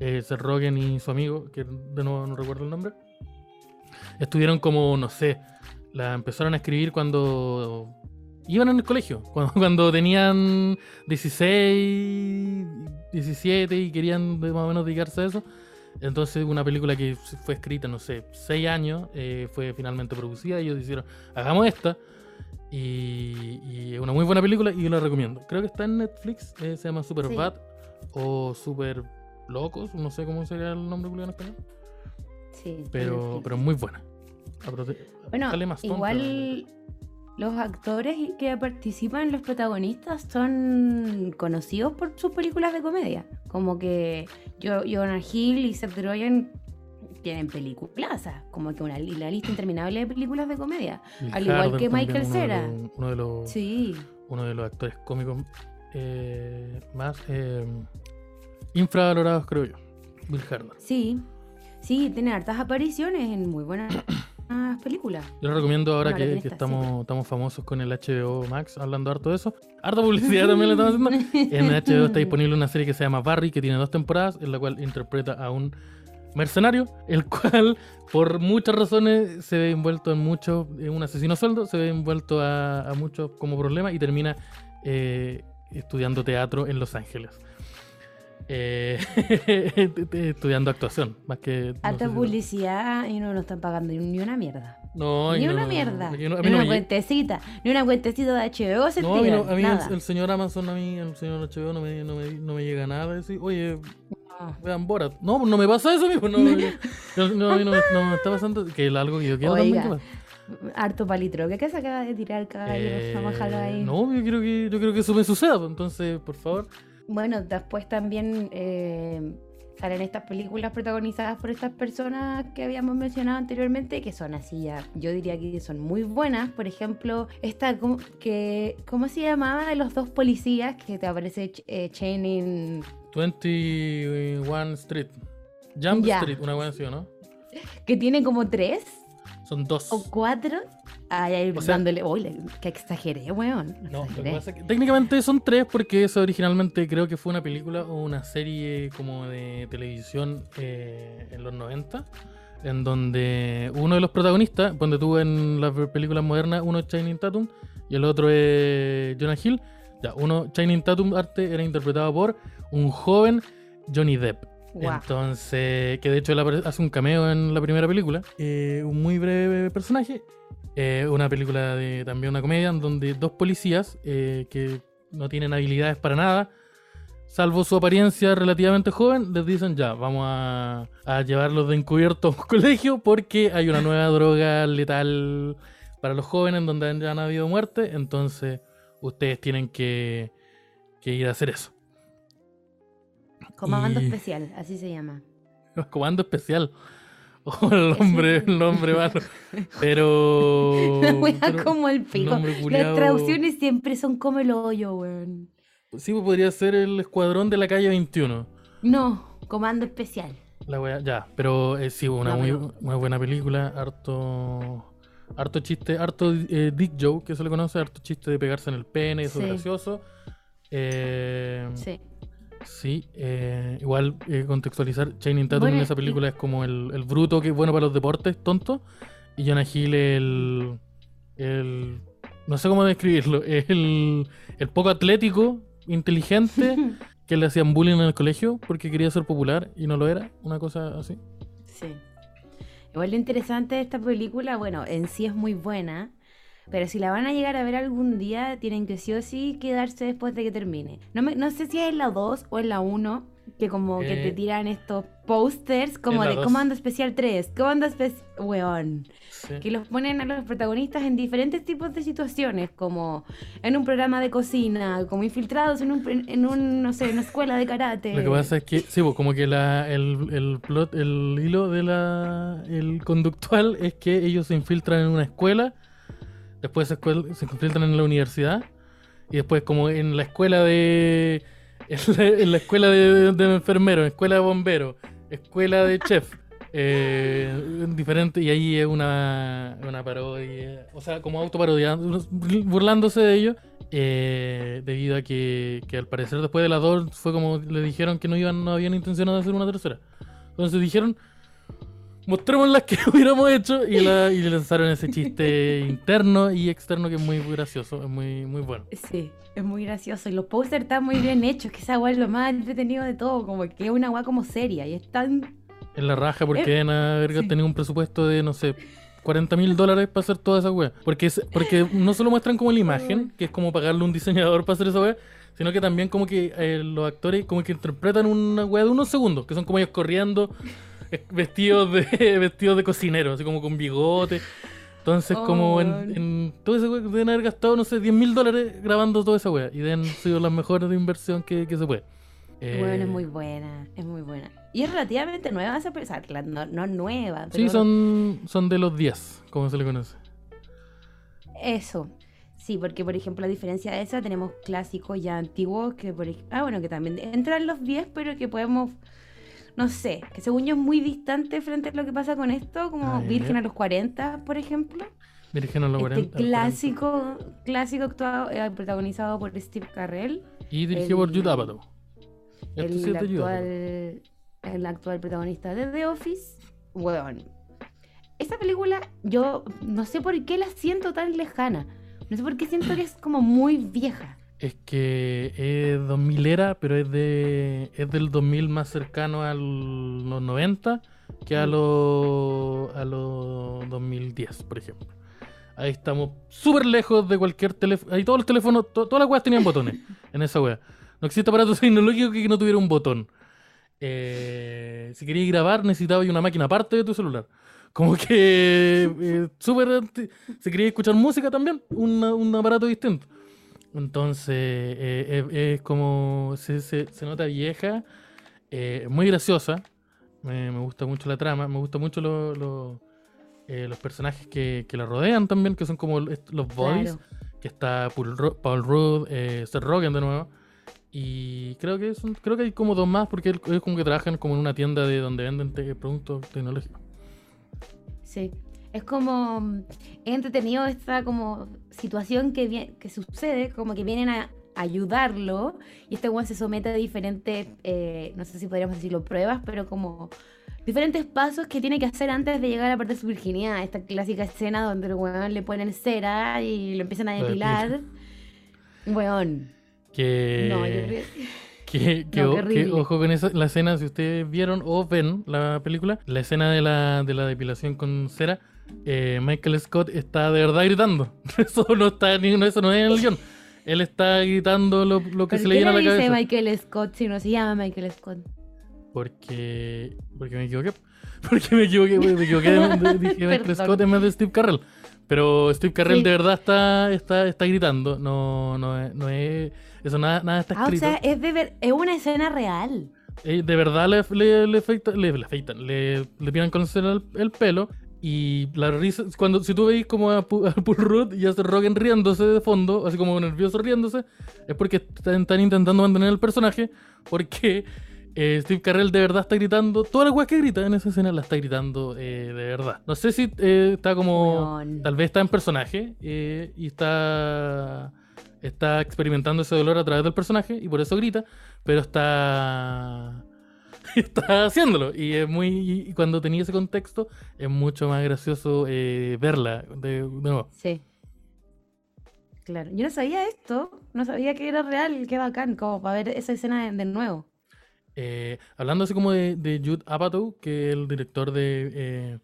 eh, Seth Rogen y su amigo, que de nuevo no recuerdo el nombre, estuvieron como, no sé, la empezaron a escribir cuando iban en el colegio, cuando, cuando tenían 16, 17 y querían más o menos dedicarse a eso. Entonces una película que fue escrita, no sé, 6 años, eh, fue finalmente producida y ellos dijeron, hagamos esta. Y, y es una muy buena película y yo la recomiendo. Creo que está en Netflix, eh, se llama Super
Sí.
Bad o Super Locos, no sé cómo sería el nombre en español,
Sí.
pero, pero muy buena.
Bueno,
más
igual los actores que participan, los protagonistas, son conocidos por sus películas de comedia. Como que Jo- Jonah Hill y Seth Rogen tienen películas, como que una, la lista interminable de películas de comedia. Al igual que Michael Cera.
Uno de los,
Sí,
uno de los actores cómicos eh, más eh, infravalorados, creo yo. Bill Hader.
sí. Sí, tiene hartas apariciones en muy buenas películas.
Yo les recomiendo ahora
Bueno,
que, estamos, estamos famosos con el HBO Max, hablando harto de eso. Harta publicidad también le estamos haciendo. En el HBO está disponible una serie que se llama Barry, que tiene dos temporadas, en la cual interpreta a un mercenario, el cual, por muchas razones, se ve envuelto en mucho, en un asesino sueldo, se ve envuelto a, a muchos como problema y termina eh, estudiando teatro en Los Ángeles. Eh, estudiando actuación, más que... no
Harta
si-
publicidad y no nos están pagando ni una mierda.
No,
Ni una mierda. ni una cuentecita. Ni una cuentecita de HBO se
No, a mí, a mí el-
nada.
el, señor Amazon, a mí, el señor HBO no me, no me, no me llega nada. de Decir, Oye,
No.
vean Borat. No, no me pasa eso, mijo. No, no, a mí no, me- está pasando. Que es algo que yo quiero
Oiga,
también. que
Harto palitro. ¿Qué, se acaba de tirar,
pasa.
caballero?
Eh,
Vamos a dejarlo ahí.
no, yo quiero, que, yo quiero que eso me suceda. pues, Entonces, por favor.
Bueno, después también eh, salen estas películas protagonizadas por estas personas que habíamos mencionado anteriormente, que son así ya, yo diría que son muy buenas. Por ejemplo, esta ¿cómo- que, ¿cómo se llamaba? De los dos policías que te aparece eh, Channing,
21 Street. Jump
Ya.
Street, una buena así, ¿no?
que tiene como tres
Son dos.
o cuatro. Ay, ay,
O sea-
dándole. Uy, que exageré, weón.
No,
exageré.
es que técnicamente son tres porque eso originalmente creo que fue una película o una serie como de televisión eh, en los 90 en donde uno de los protagonistas, donde tuvo en las películas modernas, uno es Channing Tatum y el otro es Jonah Hill. Ya, uno, Channing Tatum arte era interpretado por un joven Johnny Depp. Entonces, que de hecho él hace un cameo en la primera película, eh, un muy breve personaje. Eh, una película de también una comedia en donde dos policías eh, que no tienen habilidades para nada, salvo su apariencia relativamente joven, les dicen ya, vamos a, a llevarlos de encubierto a un colegio porque hay una nueva droga letal para los jóvenes donde han- ya han habido muerte, entonces ustedes tienen que, que ir a hacer eso.
Comando
Y-
Especial, así se llama.
Comando especial. Oh, el nombre, el nombre malo. Pero.
La wea
pero-
como el pico. Las traducciones siempre son como el hoyo, weón.
Sí, pues podría ser el escuadrón de la calle 21.
No, Comando Especial.
La wea, ya, pero eh, sí, una
No,
muy,
pero-
buena película, harto harto chiste, harto eh, Dick Joe, que se le conoce, harto chiste de pegarse en el pene, eso es
Sí.
gracioso. Eh,
Sí.
Sí, eh, igual eh, contextualizar, Channing Tatum
Bueno,
en esa
y-
película es como el, el bruto que es bueno para los deportes, tonto, y Jonah Hill el, el no sé cómo describirlo, el, el poco atlético, inteligente, que le hacían bullying en el colegio porque quería ser popular y no lo era, una cosa así.
Sí. Igual lo interesante de esta película, bueno, en sí es muy buena, pero si la van a llegar a ver algún día, tienen que sí o sí quedarse después de que termine. No, me- no sé si es en la 2 o en la 1, que como que
Eh,
te tiran estos posters como de
dos.
Comando Especial 3, Comando Especial... Weón.
Sí.
Que los ponen a los protagonistas en diferentes tipos de situaciones, como en un programa de cocina, como infiltrados en un, en un no sé, una escuela de karate.
Lo que pasa es que, sí, pues, como que la, el, el plot, el hilo de la, el conductual es que ellos se infiltran en una escuela, después se, se en la universidad, y después como en la escuela de, en la, escuela de, de enfermero, escuela de bombero, escuela de chef, eh, diferente, y ahí es una, una parodia, o sea, como autoparodiando, burlándose de ellos. eh, debido a que, que al parecer después de las dos fue como le dijeron que no iban no habían intención de hacer una tercera entonces dijeron mostremos las que hubiéramos hecho y, la, y le lanzaron ese chiste interno y externo que es muy gracioso es muy muy bueno
Sí, es muy gracioso. Y los posters están muy bien hechos, que esa weá es lo más entretenido de todo, como que es una weá como seria y es tan...
en la raja porque
Eh,
deben haber
sí.
tenido un presupuesto de no sé 40 mil dólares para hacer toda esa wea porque, es- porque no solo muestran como la imagen que es como pagarle a un diseñador para hacer esa wea sino que también como que eh, los actores como que interpretan una wea de unos segundos que son como ellos corriendo eh, vestidos de vestidos de cocinero así como con bigote entonces como
Oh,
en, en todo ese wea deben haber gastado no sé 10 mil dólares grabando toda esa wea y deben sido las mejores de inversión que, que se puede
Bueno,
Eh,
es muy buena, es muy buena. Y es relativamente nueva esa persona, no, no nueva, pero
Sí, son, son de los 10, como se le conoce.
Eso. Sí, porque por ejemplo, a diferencia de esa, tenemos clásicos ya antiguos que por Ah, bueno, que también entran los 10, pero que podemos... No sé, que según yo es muy distante frente a lo que pasa con esto, como
A ver.
Virgen a los 40, por ejemplo.
Virgen a los
Este
40.
clásico, clásico actuado, eh, protagonizado por Steve Carrell,
Y dirigido por Judd Apatow. Sí
el actual, el actual protagonista de The Office. Weón. Esta película, yo no sé por qué la siento tan lejana. No sé por qué siento que es como muy vieja.
Es que es 2000 era, pero es de es del 2000 más cercano a los 90 que a los a los 2010, por ejemplo. Ahí estamos súper lejos de cualquier teléfono. Ahí todos los teléfonos, to- todas las weas tenían botones en esa wea. No existe aparato tecnológico que no tuviera un botón. Eh, si querías grabar, necesitabas una máquina aparte de tu celular. Como que eh, súper. Si querías escuchar música también, una- un aparato distinto. Entonces, eh, es, es como. Se, se- se nota vieja, eh, muy graciosa. Me, gusta mucho la trama, me gusta mucho lo- lo- eh, los personajes que, que la rodean también, que son como los bodies.
Claro.
Que está Paul, Ru- Paul Rudd, eh, Seth Rogen de nuevo. Y creo que son, creo que hay como dos más porque ellos como que trabajan como en una tienda de donde venden te- productos tecnológicos.
Sí. Es como mm, es entretenido esta como situación que, que sucede, como que vienen a ayudarlo y este weón se somete a diferentes, eh, no sé si podríamos decirlo pruebas, pero como diferentes pasos que tiene que hacer antes de llegar a la parte de su virginidad. Esta clásica escena donde el weón le ponen cera y lo empiezan a depilar. Weón.
Que,
No, yo creo-
que, que
No,
o- que ojo con esa, la escena, si ustedes vieron o ven la película, la escena de la, de la depilación con cera, eh, Michael Scott está de verdad gritando. Eso no está ni, eso no es en el guion. Él está gritando lo, lo que
¿Por
se le
qué
viene a la
dice
cabeza.
Michael Scott si no se llama Michael Scott?
Porque. Porque me equivoqué. Porque me equivoqué, me equivoqué. dije Michael. Scott en vez de Steve Carrell. Pero Steve Carrell
Sí.
de verdad está, está, está gritando. No, no, es, no es. Eso nada, nada está
Ah, o
escrito.
sea, es, de ver, es una escena real.
eh, de verdad le, le, le, le, le le, le pinan con el, el pelo. Y la risa, cuando si tú veis como a, Pu- a Paul Rudd y a Rogen riéndose de fondo, así como nervioso riéndose, es porque están, están intentando mantener el personaje, porque eh, Steve Carell de verdad está gritando, todas las weas que grita en esa escena la está gritando eh, de verdad. No sé si eh, está como, tal vez está en personaje y está, está experimentando ese dolor a través del personaje y por eso grita, pero está está haciéndolo y es muy y cuando tenía ese contexto es mucho más gracioso eh, verla de, de nuevo.
Sí. Claro. Yo no sabía esto. No sabía que era real. Qué bacán. Como para ver esa escena de, de nuevo.
Eh, hablando así como de, de Jude Apatow, que es el director de eh,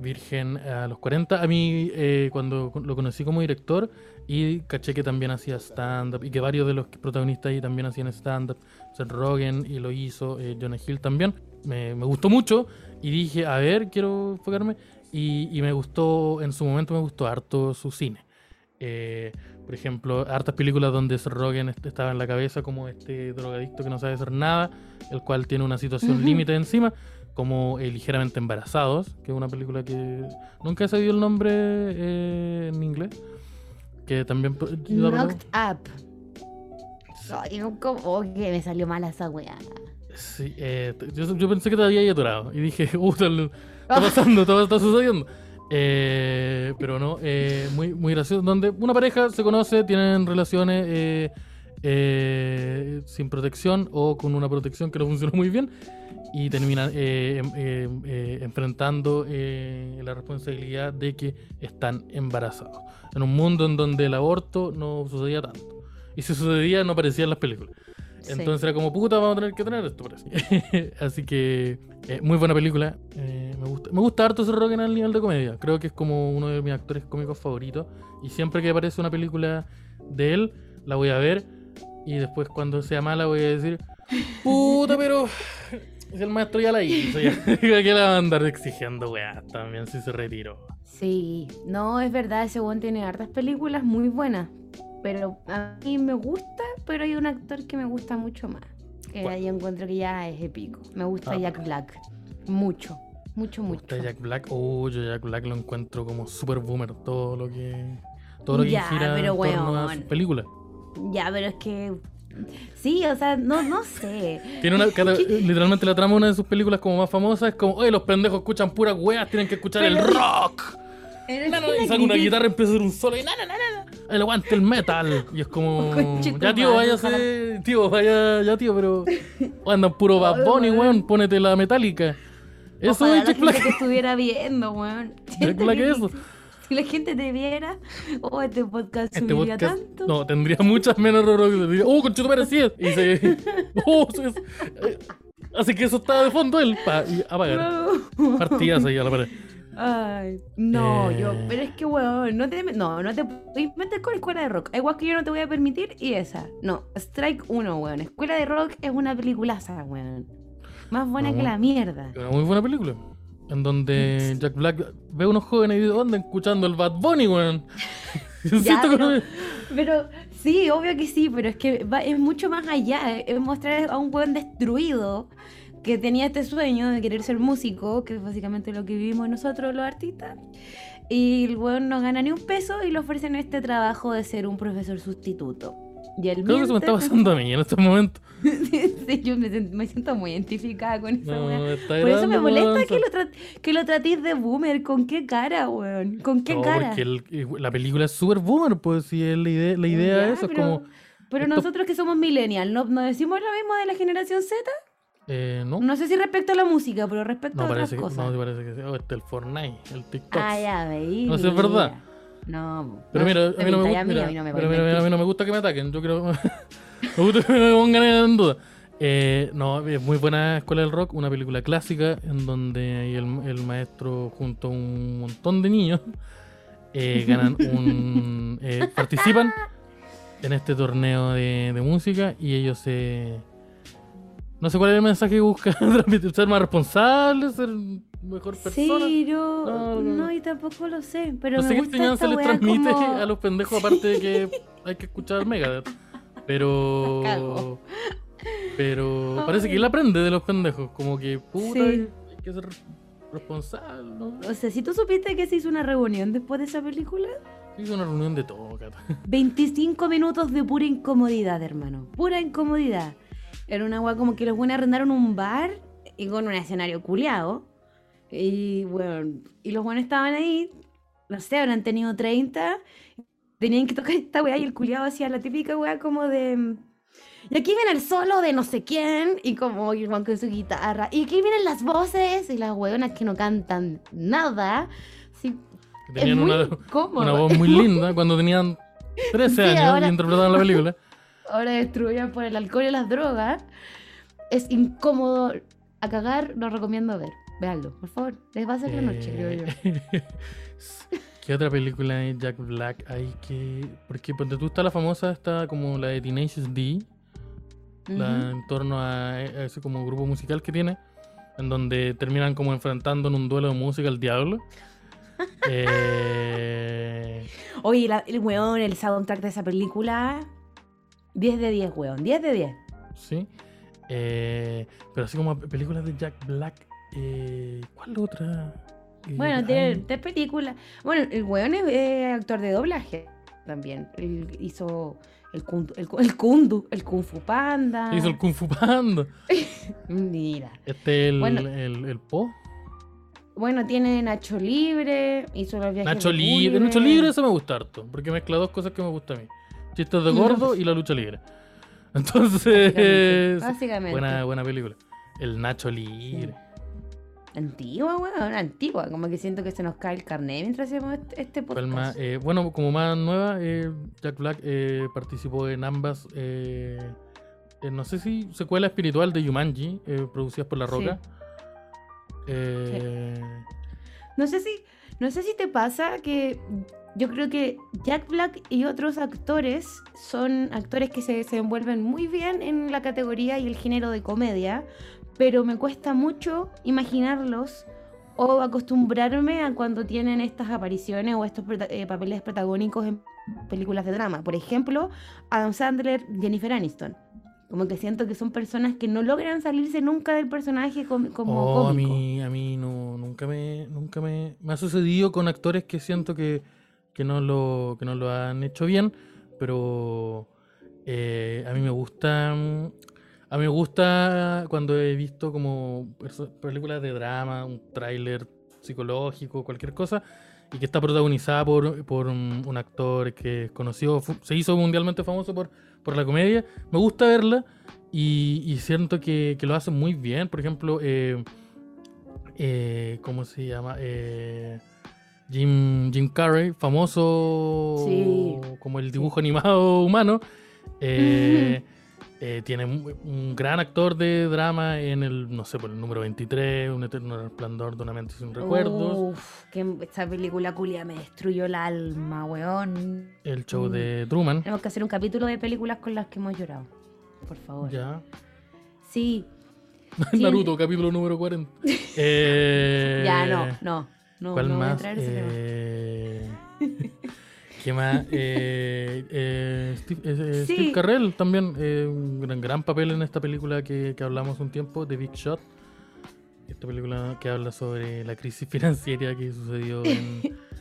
Virgen a los 40, a mí eh, cuando lo conocí como director y caché que también hacía stand-up y que varios de los protagonistas ahí también hacían stand-up, Seth Rogen y lo hizo, eh, Jonah Hill también, me, me gustó mucho y dije, a ver, quiero enfocarme y, y me gustó, en su momento me gustó harto su cine. Eh, por ejemplo, hartas películas donde Seth Rogen est- estaba en la cabeza como este drogadicto que no sabe hacer nada, el cual tiene una situación límite encima, como eh, Ligeramente Embarazados, que es una película que nunca he sabido el nombre eh, en inglés, que también...
Knocked Up. Ay, ¿cómo? Oh, que me salió mala esa weá.
Sí, eh, yo, yo pensé que te había atorado y dije, uh, está, está pasando, está, está sucediendo. Eh, pero no, eh, muy, muy gracioso. Donde una pareja se conoce, tienen relaciones eh, sin protección o con una protección que no funcionó muy bien y terminan eh, em- eh, enfrentando la responsabilidad de que están embarazados. En un mundo en donde el aborto no sucedía tanto. Y si sucedía, no aparecía en las películas.
Sí.
Entonces era como, puta, vamos a tener que tener esto, parece. Así que, eh, muy buena película. Eh, me, gusta, me gusta harto ese Rogen al nivel de comedia. Creo que es como uno de mis actores cómicos favoritos. Y siempre que aparece una película de él, la voy a ver. Y después, cuando sea mala, voy a decir, puta, pero. El maestro ya la hizo, ya. que la va a andar exigiendo, weá, también si se retiró.
Sí, no, es verdad, ese weón tiene hartas películas muy buenas. Pero a mí me gusta, pero hay un actor que me gusta mucho más. Que
¿Cuál?
ahí encuentro que ya es épico. Me gusta
Ah.
Jack Black. Mucho, mucho,
Me
mucho.
gusta Jack Black. Oh, yo Jack Black lo encuentro como super boomer. Todo lo que. Todo lo que
Ya,
gira
pero
en torno a
weón.
sus películas.
Ya, pero es que. Sí, o sea, no, no sé.
Tiene una, cada- literalmente la trama de una de sus películas como más famosas es como, oye, los pendejos escuchan puras weas, tienen que escuchar el rock. Y saca una guitarra y empieza a hacer un solo y na, na, na. El aguante el metal. Y es como, ya tío, váyase, tío, vaya, ya tío, pero andan puro Bad Bunny,
weón.
pónete la metálica. Eso
Ojalá
es Jack Black.
que estuviera viendo, weón.
Jack Black es eso.
Si la gente te viera, oh, este podcast
Este
subiría
podcast
tanto.
no, tendría muchas menos. Diría, oh, conchito parecía. Y se. Oh, se- eh, así que eso estaba de fondo él. Pa, y apagar.
No.
Partidas ahí a la pared.
Ay, no,
Eh.
yo, pero es que, weón, no te, no, no te puedes meter con escuela de rock. Igual que yo no te voy a permitir y esa. No, Strike 1, weón. Escuela de rock es una peliculaza, weón. Más buena
No.
que la mierda.
Una muy buena película. En donde Jack Black ve a unos jóvenes y dice, andan escuchando el Bad Bunny, weón.
Pero- Pero sí, obvio que sí, pero es que va- es mucho más allá. Es mostrar a un weón destruido que tenía este sueño de querer ser músico, que es básicamente lo que vivimos nosotros los artistas. Y el weón no gana ni un peso y le ofrecen este trabajo de ser un profesor sustituto. Y él
Creo que eso me está pasando a mí en estos momentos.
Sí, yo me, me siento muy identificada con esa
No,
weá. Por eso me molesta que lo, tra- que lo tratéis de boomer. ¿Con qué cara, weón? ¿Con qué
No,
cara?
porque el- eh, la película es super boomer, pues si es la idea, la idea
Ya,
de eso, es
pero-
como,
Pero
esto-
nosotros que somos millennials, ¿no, ¿no decimos lo mismo de la generación Z?
eh, ¿no?
No sé si respecto a la música, pero respecto
No,
a otras
parece que,
cosas.
no, parece que sí. Oh, este es el Fortnite, el TikTok.
ah, ya, veí.
No sé, es verdad.
No,
Pero mira, a mí no me gusta, mira,
a mí no me
pero mira, a mí no me gusta que me ataquen. Yo creo me gusta que me pongan en duda. Eh, no, es muy buena Escuela del Rock, una película clásica en donde el, el maestro junto a un montón de niños eh, ganan un eh, participan en este torneo de, de música y ellos se no sé cuál es el mensaje que buscan transmitir, ser más responsable, ser mejor persona.
Sí, yo
No,
no,
no, no.
y tampoco lo sé, pero
No
me
sé qué
gusta
enseñanza
weá
transmite
como-
a los pendejos, aparte de que hay que escuchar Megadeth. Pero. Pero parece que él aprende de los pendejos. Como que, puta,
Sí.
hay que ser responsable, ¿no?
O sea, si tú supiste que se hizo una reunión después de esa película,
Hizo una reunión de todo, Cata.
25 minutos de pura incomodidad, hermano. Pura incomodidad. Era una weá como que los buenos arrendaron un bar y con un escenario culeado. Y bueno, y los buenos estaban ahí, no sé, habrán tenido 30. Tenían que tocar esta weá y el culiado hacía la típica weá como de. Y aquí viene el solo de no sé quién, y como el weón con su guitarra. Y aquí vienen las voces y las weonas que no cantan nada. Sí,
tenían
es muy
una,
incómodo.
una voz muy linda cuando tenían 13
Sí,
años
ahora-
y interpretaban la película.
ahora destruidas por el alcohol y las drogas. Es incómodo a cagar, lo recomiendo ver. Veanlo, por favor. Les va a hacer la noche, creo yo.
¿Qué otra película de Jack Black hay que.? Porque ponte tú está la famosa, está como la de Tenacious D, la en torno a, a ese como grupo musical que tiene, en donde terminan como enfrentando en un duelo de música al diablo. Eh,
Oye, la- el weón, el soundtrack de esa película. 10 de 10, weón. 10 de 10.
sí. Eh, pero así como películas de Jack Black. Eh, ¿Cuál otra? Eh,
Bueno, tiene tres películas. Bueno, el weón es eh, actor de doblaje también. Él hizo el Kung, el, el Kundu, el Kung Fu Panda.
Hizo el Kung Fu Panda.
Mira.
Este el,
Bueno.
el, el Po.
Bueno, tiene Nacho Libre, hizo los viajes
Nacho
de
Libre. Nacho Libre eso me gusta harto. Porque mezcla dos cosas que me gustan a mí. Chistes de gordo y la lucha libre. Entonces.
Básicamente.
buena, buena película. El Nacho Libre.
Antigua, weón, antigua. Como que siento que se nos cae el carnet mientras hacemos este, este
¿Cuál
podcast.
Eh, bueno, como más nueva, eh, Jack Black eh, participó en ambas. eh, no sé si secuela espiritual de Yumanji, eh, producidas por La Roca. Eh,
No sé si, no sé si te pasa que yo creo que Jack Black y otros actores son actores que se desenvuelven muy bien en la categoría y el género de comedia, pero me cuesta mucho imaginarlos o acostumbrarme a cuando tienen estas apariciones o estos prota- eh, papeles protagónicos en películas de drama. Por ejemplo, Adam Sandler, Jennifer Aniston. Como que siento que son personas que no logran salirse nunca del personaje com- como
oh, a
cómico.
mí, a mí no, nunca me, nunca me, me ha sucedido con actores que siento que, que no lo, que no lo han hecho bien, pero eh, a mí me gusta, a mí me gusta cuando he visto como películas de drama, un tráiler psicológico, cualquier cosa, y que está protagonizada por, por un, un actor que es conocido, se hizo mundialmente famoso por, por la comedia. Me gusta verla y, y siento que, que lo hacen muy bien. Por ejemplo, eh, eh, ¿cómo se llama? Eh, Jim, Jim Carrey, famoso
Sí.
como el dibujo animado humano. eh, eh, tiene un, un gran actor de drama en el, no sé, por el número 23, Un eterno resplandor de una mente sin recuerdos.
Uf, que esta película culia me destruyó el alma, weón.
El show
Mm.
de Truman.
Tenemos que hacer un capítulo de películas con las que hemos llorado. Por favor.
Ya.
Sí. Sí.
Naruto, capítulo número 40. Eh,
Ya, no, no. no
¿Cuál
no voy a
más?
ese tema.
Eh, ¿Qué más? Eh, eh, Steve, eh,
Sí.
Steve Carrell también, eh, un gran, gran papel en esta película que, que hablamos un tiempo, The Big Shot. Esta película que habla sobre la crisis financiera que sucedió en,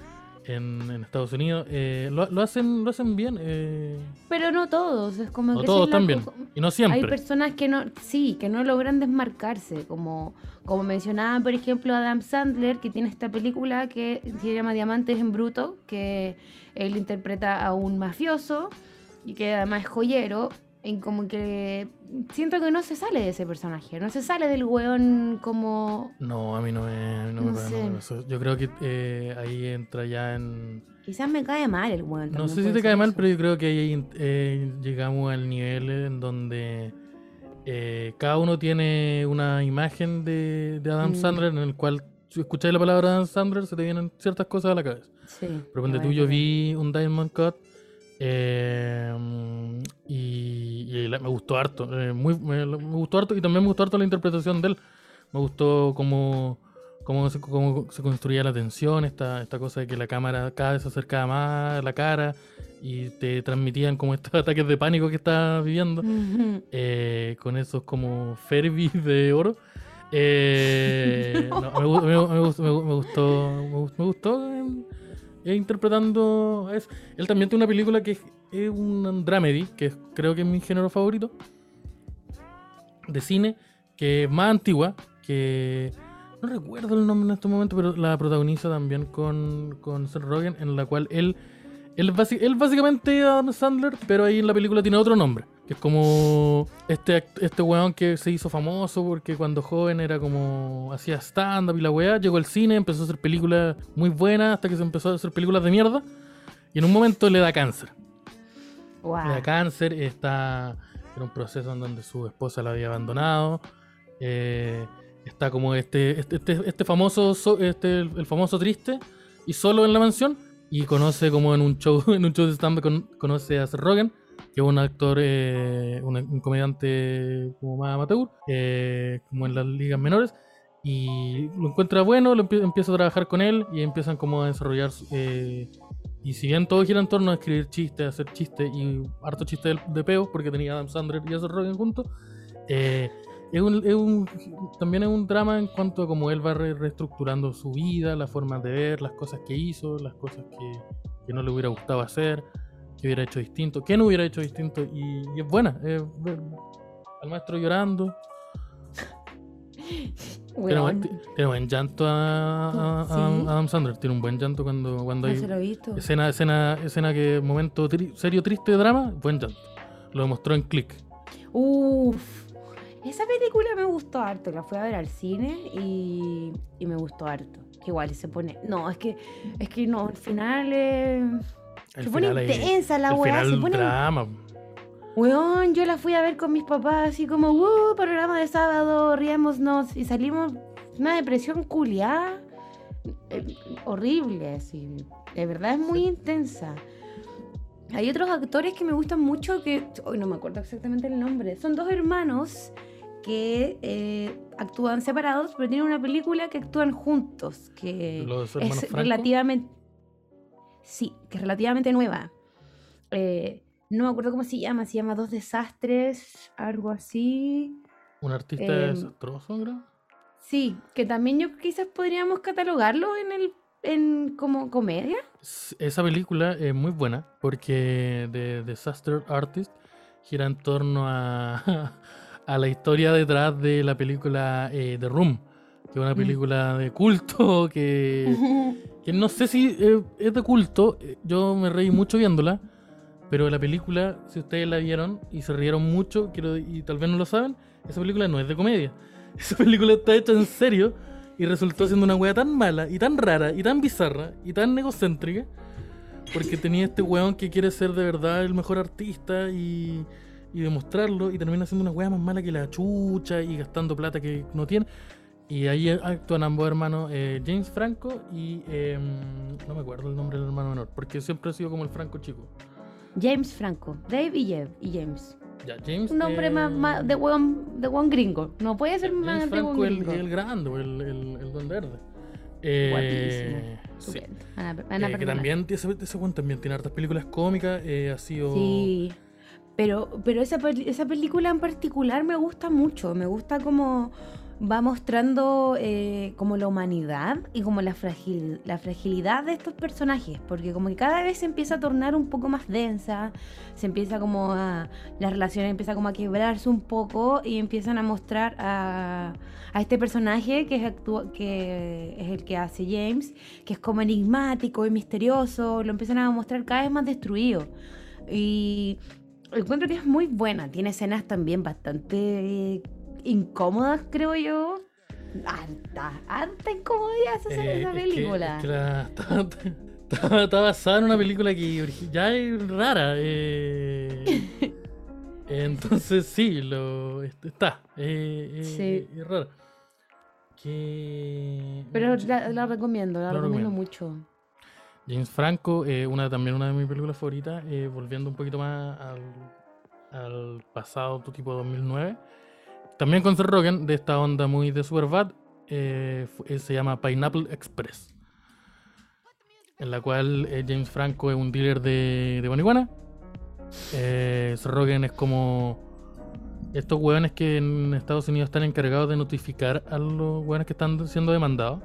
en- en Estados Unidos. Eh, lo, lo hacen, lo hacen bien. eh,
Pero no todos, es como
no
que
todos también.
co-
Y no
Hay
siempre.
personas que no, sí, que no logran desmarcarse, como, como mencionaba, por ejemplo, Adam Sandler, que tiene esta película que se llama Diamantes en Bruto, que él interpreta a un mafioso y que además es joyero, y como que siento que no se sale de ese personaje, no se sale del weón como...
No, a mí no me, no me me. Yo creo que eh, ahí entra ya en...
Quizás me cae mal el weón.
No sé si te cae mal, pero yo creo que ahí eh, llegamos al nivel en donde eh, cada uno tiene una imagen de, de Adam
Mm.
Sandler en el cual si escucháis la palabra Adam Sandler se te vienen ciertas cosas a la cabeza.
Sí.
Pero ponte tú, yo vi un Diamond Cut eh, y, y me gustó harto. eh, muy, me, me gustó harto y también me gustó harto la interpretación de él. Me gustó cómo, cómo se, cómo se construía la tensión, esta, esta cosa de que la cámara cada vez se acercaba más a la cara y te transmitían como estos ataques de pánico que estabas viviendo, eh, con esos como Fervis de oro. Eh, no, me, gu- me me me gu- me gustó, me gustó, me gustó, interpretando eso. Él también tiene una película que es, un dramedy, que creo que es mi género favorito de cine, que es más antigua, que no recuerdo el nombre en este momento, pero la protagoniza también con, con Seth Rogen, en la cual él, él, él básicamente Adam Sandler, pero ahí en la película tiene otro nombre, que es como este, este weón que se hizo famoso porque cuando joven era como hacía stand-up y la weá, llegó al cine, empezó a hacer películas muy buenas hasta que se empezó a hacer películas de mierda, y en un momento le da cáncer.
Guau.
Le da cáncer, está en un proceso en donde su esposa la había abandonado. eh, está como este, este, este, este famoso, so- este, el, famoso triste y solo en la mansión. Y conoce como en un show, en un show de stand con, conoce a Seth Rogen, que es un actor, eh, un, un comediante como más amateur, eh, como en las ligas menores. Y lo encuentra bueno, lo empie- empieza a trabajar con él y empiezan como a desarrollar eh, y si bien todo gira en torno a escribir chistes, hacer chistes y harto chiste de, de peo, porque tenía Adam Sandler y Seth Rogen juntos, eh, es un, es un- también es un drama en cuanto a cómo él va re- reestructurando su vida, la forma de ver, las cosas que hizo, las cosas que, que no le hubiera gustado hacer, que hubiera hecho distinto, que no hubiera hecho distinto, y, y es buena. ver al maestro llorando. Tiene,
Weón,
buen- tiene buen llanto a, a- a-
Sí.
a Adam Sandler, tiene un buen llanto cuando, cuando
no
hay
se lo he visto.
Escena, escena, escena que momento tri- serio, triste de drama, buen llanto. Lo demostró en Click.
Uf. Esa película me gustó harto. La fui a ver al cine y, y me gustó harto. Que igual se pone. No, es que, es que no, al final eh, se pone intensa la weá. Se pone.
drama.
Weón, yo la fui a ver con mis papás, así como, uh, programa de sábado, riémonos. Y salimos una depresión culiada. eh, horrible, así. De verdad es muy intensa. Hay otros actores que me gustan mucho que. Hoy no me acuerdo exactamente el nombre. Son dos hermanos que eh, actúan separados, pero tienen una película que actúan juntos. Que es
Franco.
relativamente. Sí, que es relativamente nueva. Eh, no me acuerdo cómo se llama, se llama Dos Desastres, algo así.
Un artista
em,
desastroso, creo.
Sí, que también yo quizás podríamos catalogarlo en el en como comedia.
Esa película es muy buena porque The Disaster Artist gira en torno a, a la historia detrás de la película eh, The Room, que es una
Mm.
película de culto que, que no sé si eh, es de culto. eh, Yo me reí mucho viéndola, pero la película, si ustedes la vieron y se rieron mucho quiero, y tal vez no lo saben, esa película no es de comedia. Esa película está hecha en serio y resultó siendo una wea tan mala y tan rara y tan bizarra y tan egocéntrica. Porque tenía este weón que quiere ser de verdad el mejor artista y, y demostrarlo y termina siendo una wea más mala que la chucha y gastando plata que no tiene. Y ahí actúan ambos hermanos, eh, James Franco y em, no me acuerdo el nombre del hermano menor, porque siempre ha sido como el Franco chico.
James Franco, Dave y, Jeff, y James.
Ya, James.
Un nombre más,
eh,
más de hueón de gringo. No puede ser
James
más de hueón
Franco, el,
gringo.
el grande, el, el, el Don Verde. Eh, sí.
Estupendo. Van a- van a
Eh, que también, ese, también tiene hartas películas cómicas, eh, ha sido...
Sí. Pero, pero esa, esa película en particular me gusta mucho. Me gusta como va mostrando eh, como la humanidad y como la, fragil- la fragilidad de estos personajes. Porque como que cada vez se empieza a tornar un poco más densa. Se empieza como a... La relación empieza como a quebrarse un poco y empiezan a mostrar a, este personaje que es, actúa- que es el que hace James, que es como enigmático y misterioso. Lo empiezan a mostrar cada vez más destruido. Y encuentro que es muy buena. Tiene escenas también bastante incómodas, creo yo. Harta, harta incomodidad esa,
Eh,
esa
es que-
película.
es que la- está, basada en una película que ya es rara. eh, entonces sí, lo est- está. eh, eh,
Sí.
Es rara. Que...
Pero la, la recomiendo, la recomiendo
recomiendo.
mucho.
James Franco, eh, una, también una de mis películas favoritas, eh, volviendo un poquito más al, al pasado, tu tipo 2009. También con Seth Rogen, de esta onda muy de Superbad, eh, eh, se llama Pineapple Express. En la cual eh, James Franco es un dealer de, de marihuana. Eh, es como estos hueones que en Estados Unidos están encargados de notificar a los hueones que están siendo demandados.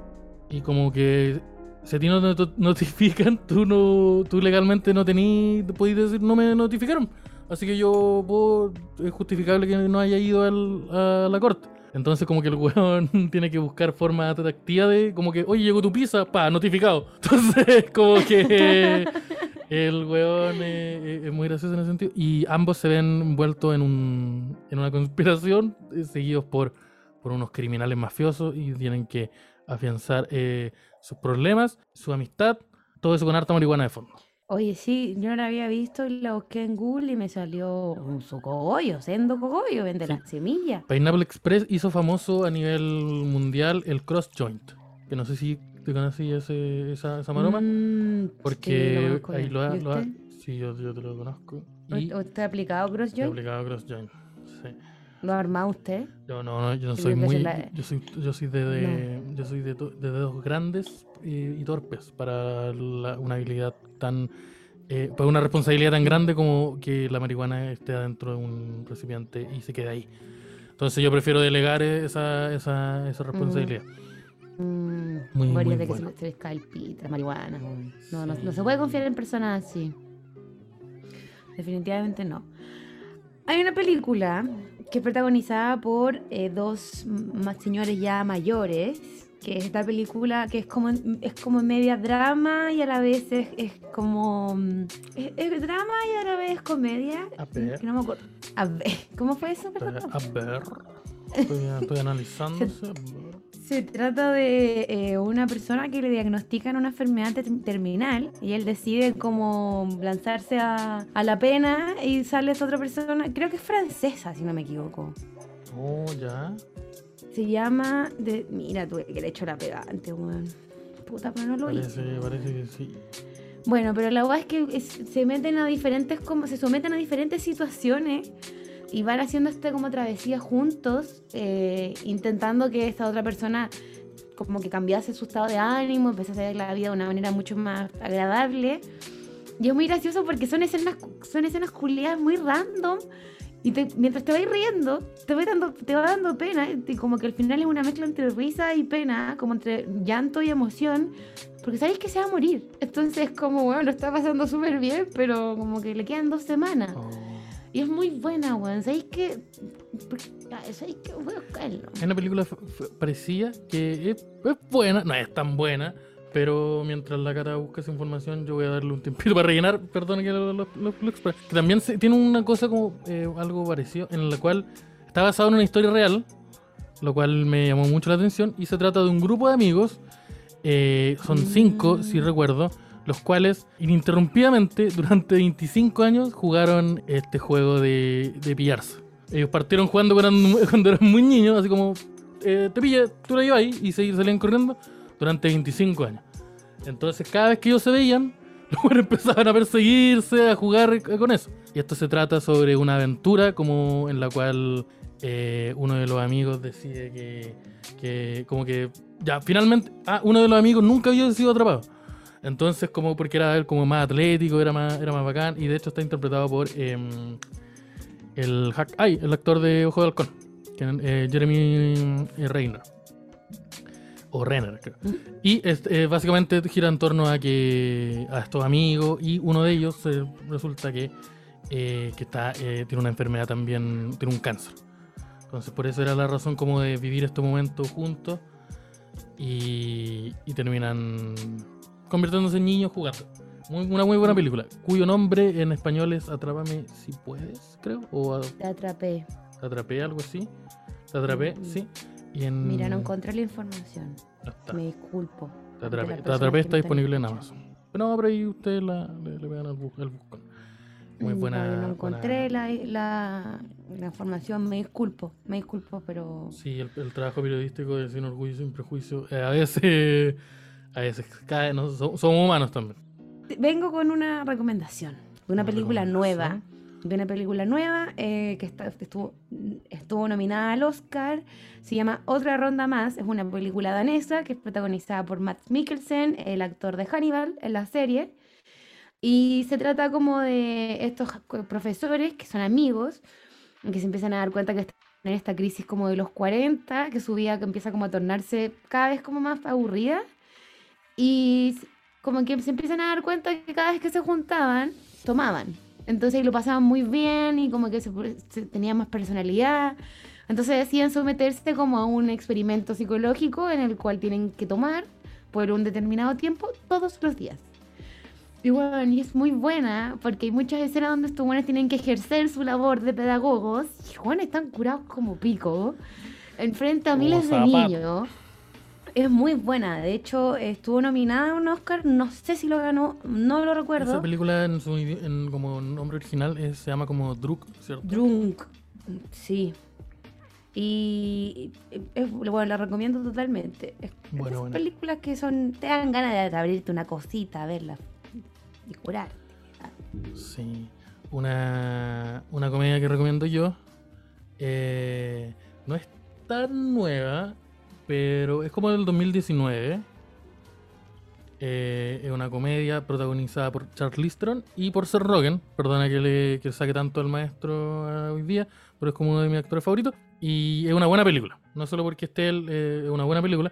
Y como que si a ti no te not- notifican, tú no tú legalmente no tenís, podés decir no me notificaron. Así que yo puedo, es justificable que no haya ido al- a la corte. Entonces como que el weón tiene que buscar forma atractiva de, como que, oye, llegó tu pizza, pa, notificado. Entonces como que el weón eh, es muy gracioso en ese sentido. Y ambos se ven envueltos en, un, en una conspiración, eh, seguidos por, por unos criminales mafiosos y tienen que afianzar eh, sus problemas, su amistad, todo eso con harta marihuana de fondo.
Oye, sí, yo no la había visto y la busqué en Google y me salió un su cogollo, sendo cogollo, vende
Sí.
las semillas.
Pineapple Express hizo famoso a nivel mundial el cross joint. Que no sé si te conocí ese, esa, esa maroma.
Mm, sí,
porque
conozco
ahí lo ha.
¿Y
lo ha-
usted?
sí, yo, yo te lo conozco.
¿O-
Y
o ¿Usted ha aplicado
he
CrossJoy?
aplicado cross joint.
¿Lo ha armado usted?
Yo no, no, yo no soy muy.
la-
Yo soy, yo soy de, de- yo soy de, to- de dedos grandes y, y torpes para la- una habilidad tan. eh, para una responsabilidad tan grande como que la marihuana esté adentro de un recipiente y se quede ahí. Entonces yo prefiero delegar esa, esa, esa responsabilidad.
Mm,
Muy, muy
de que se,
bueno.
le- se les cae el marihuana. No, no, no se puede confiar en personas así. Definitivamente no. Hay una película que es protagonizada por eh, dos señores ya mayores, que es esta película que es como, es como media drama y a la vez es, es como... mm, Es, es drama y a la vez comedia.
A ver.
Que no me acuerdo. A ver, ¿cómo fue eso? Perdón?
A ver. Estoy, estoy analizando.
Se trata de eh, una persona que le diagnostican una enfermedad ter- terminal y él decide como lanzarse a, a la pena y sale esta otra persona, creo que es francesa si no me equivoco.
Oh, ya.
Se llama, de, mira, tuve que le hecho la pegante, weón. Puta, pero no lo hice.
Parece, parece que sí.
Bueno, pero la verdad es que es- se meten a diferentes, como se someten a diferentes situaciones y van haciendo esta como travesía juntos, eh, intentando que esta otra persona como que cambiase su estado de ánimo, empezase a ver la vida de una manera mucho más agradable. Y es muy gracioso porque son escenas, son escenas culiadas muy random. Y te- mientras te vas riendo, te va, dando, te va dando pena. Y como que al final es una mezcla entre risa y pena, como entre llanto y emoción. Porque sabéis que se va a morir. Entonces, como, bueno, lo está pasando súper bien, pero como que le quedan dos semanas.
Oh.
Y es muy buena, weón. ¿Sabéis que.? ¿Sabéis que Voy a buscarlo.
Hay una película parecida que es, es buena, no es tan buena, pero mientras la cara busca esa información, yo voy a darle un tiempito para rellenar. Perdón que lo, lo, lo- lo exprese. Que también se- tiene una cosa como eh, algo parecido, en la cual está basado en una historia real, lo cual me llamó mucho la atención. Y se trata de un grupo de amigos, eh, son cinco, si
Mm.
recuerdo, los cuales ininterrumpidamente durante 25 años jugaron este juego de, de pillarse. Ellos partieron jugando cuando eran, cuando muy niños, así como eh, te pilla, tú la llevas ahí, y se salían corriendo durante 25 años. Entonces, cada vez que ellos se veían, los empezaban a perseguirse, a jugar con eso. Y esto se trata sobre una aventura como en la cual eh, uno de los amigos decide que, que como que ya finalmente ah, uno de los amigos nunca había sido atrapado. Entonces, como porque era él como más atlético, era más, era más bacán, y de hecho está interpretado por em, el hack, ay, el actor de Ojo de Halcón, eh, Jeremy eh, Renner. O Renner, creo. Y es- eh, básicamente gira en torno a que a estos amigos y uno de ellos resulta que, que está, tiene una enfermedad también, tiene un cáncer. Entonces por eso era la razón como de vivir estos momentos juntos y, y terminan convirtiéndose en niños jugando. Muy, una muy buena película, cuyo nombre en español es Atrápame si puedes, creo, o a-
Te atrapé.
Te atrapé, algo así. Te atrapé,
Mm.
sí. Y en...
Mira, no encontré la información.
Está.
Me disculpo.
Te atrapé. Te atrapé está disponible en. Amazon. Pero no, pero ahí ustedes la, le, le pegan al bu- al buscón. Muy
Mm,
buena.
no,
buena-
encontré la, la, la información, me disculpo, me disculpo, pero
Sí, el, el trabajo periodístico de Sin Orgullo y Sin Prejuicio eh, a veces. A veces cae. no, so- somos humanos también.
vengo con una recomendación, de una
Una
película nueva de una película nueva eh, que está- estuvo, estuvo nominada al Oscar. Se llama Otra Ronda Más. Es una película danesa que es protagonizada por Matt Mikkelsen, el actor de Hannibal en la serie. Y se trata como de estos profesores que son amigos, que se empiezan a dar cuenta que están en esta crisis como de los 40, que su vida empieza como a tornarse cada vez como más aburrida. Y como que se empiezan a dar cuenta que cada vez que se juntaban, tomaban. Entonces ahí lo pasaban muy bien y como que se, se- tenían más personalidad. Entonces deciden someterse como a un experimento psicológico en el cual tienen que tomar por un determinado tiempo todos los días. Y bueno, y es muy buena porque hay muchas escenas donde estos buenos tienen que ejercer su labor de pedagogos y bueno, están curados como pico enfrente a miles de niños. Es muy buena, de hecho estuvo nominada a un Oscar, no sé si lo ganó, no lo
Esa
recuerdo.
película en su en como nombre original es- se llama como Druk, ¿cierto?
Drunk, sí. Y es, bueno, la recomiendo totalmente. Es
Bueno,
esas
bueno.
películas que son te dan ganas de abrirte una cosita, verla y curar.
Sí. Una, una comedia que recomiendo yo. eh, no es tan nueva, pero es como del 2019. Eh, es una comedia protagonizada por Charlize Theron y por Seth Rogen. Perdona que le que saque tanto al maestro hoy día, pero es como uno de mis actores favoritos. Y es una buena película. No solo porque esté él, eh, es una buena película.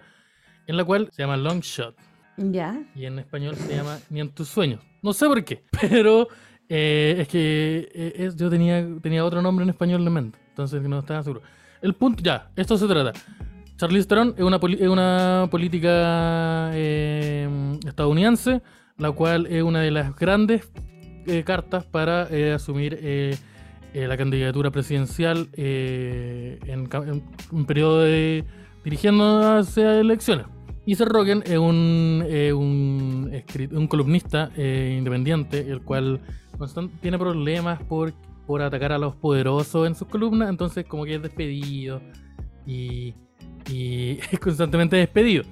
En la cual se llama Long Shot.
Ya.
Y en español se llama Ni en tus sueños. No sé por qué, pero eh, es que es- yo tenía, tenía otro nombre en español en mente, entonces no estaba seguro. El punto, ya, esto se trata. Charlize Theron es una, política eh, estadounidense, la cual es una de las grandes eh, cartas para eh, asumir la candidatura presidencial en, un periodo de dirigiendo hacia elecciones. Seth Rogen es un, un, columnista independiente, el cual tiene problemas por, por atacar a los poderosos en sus columnas, entonces como que es despedido y, y es constantemente despedido.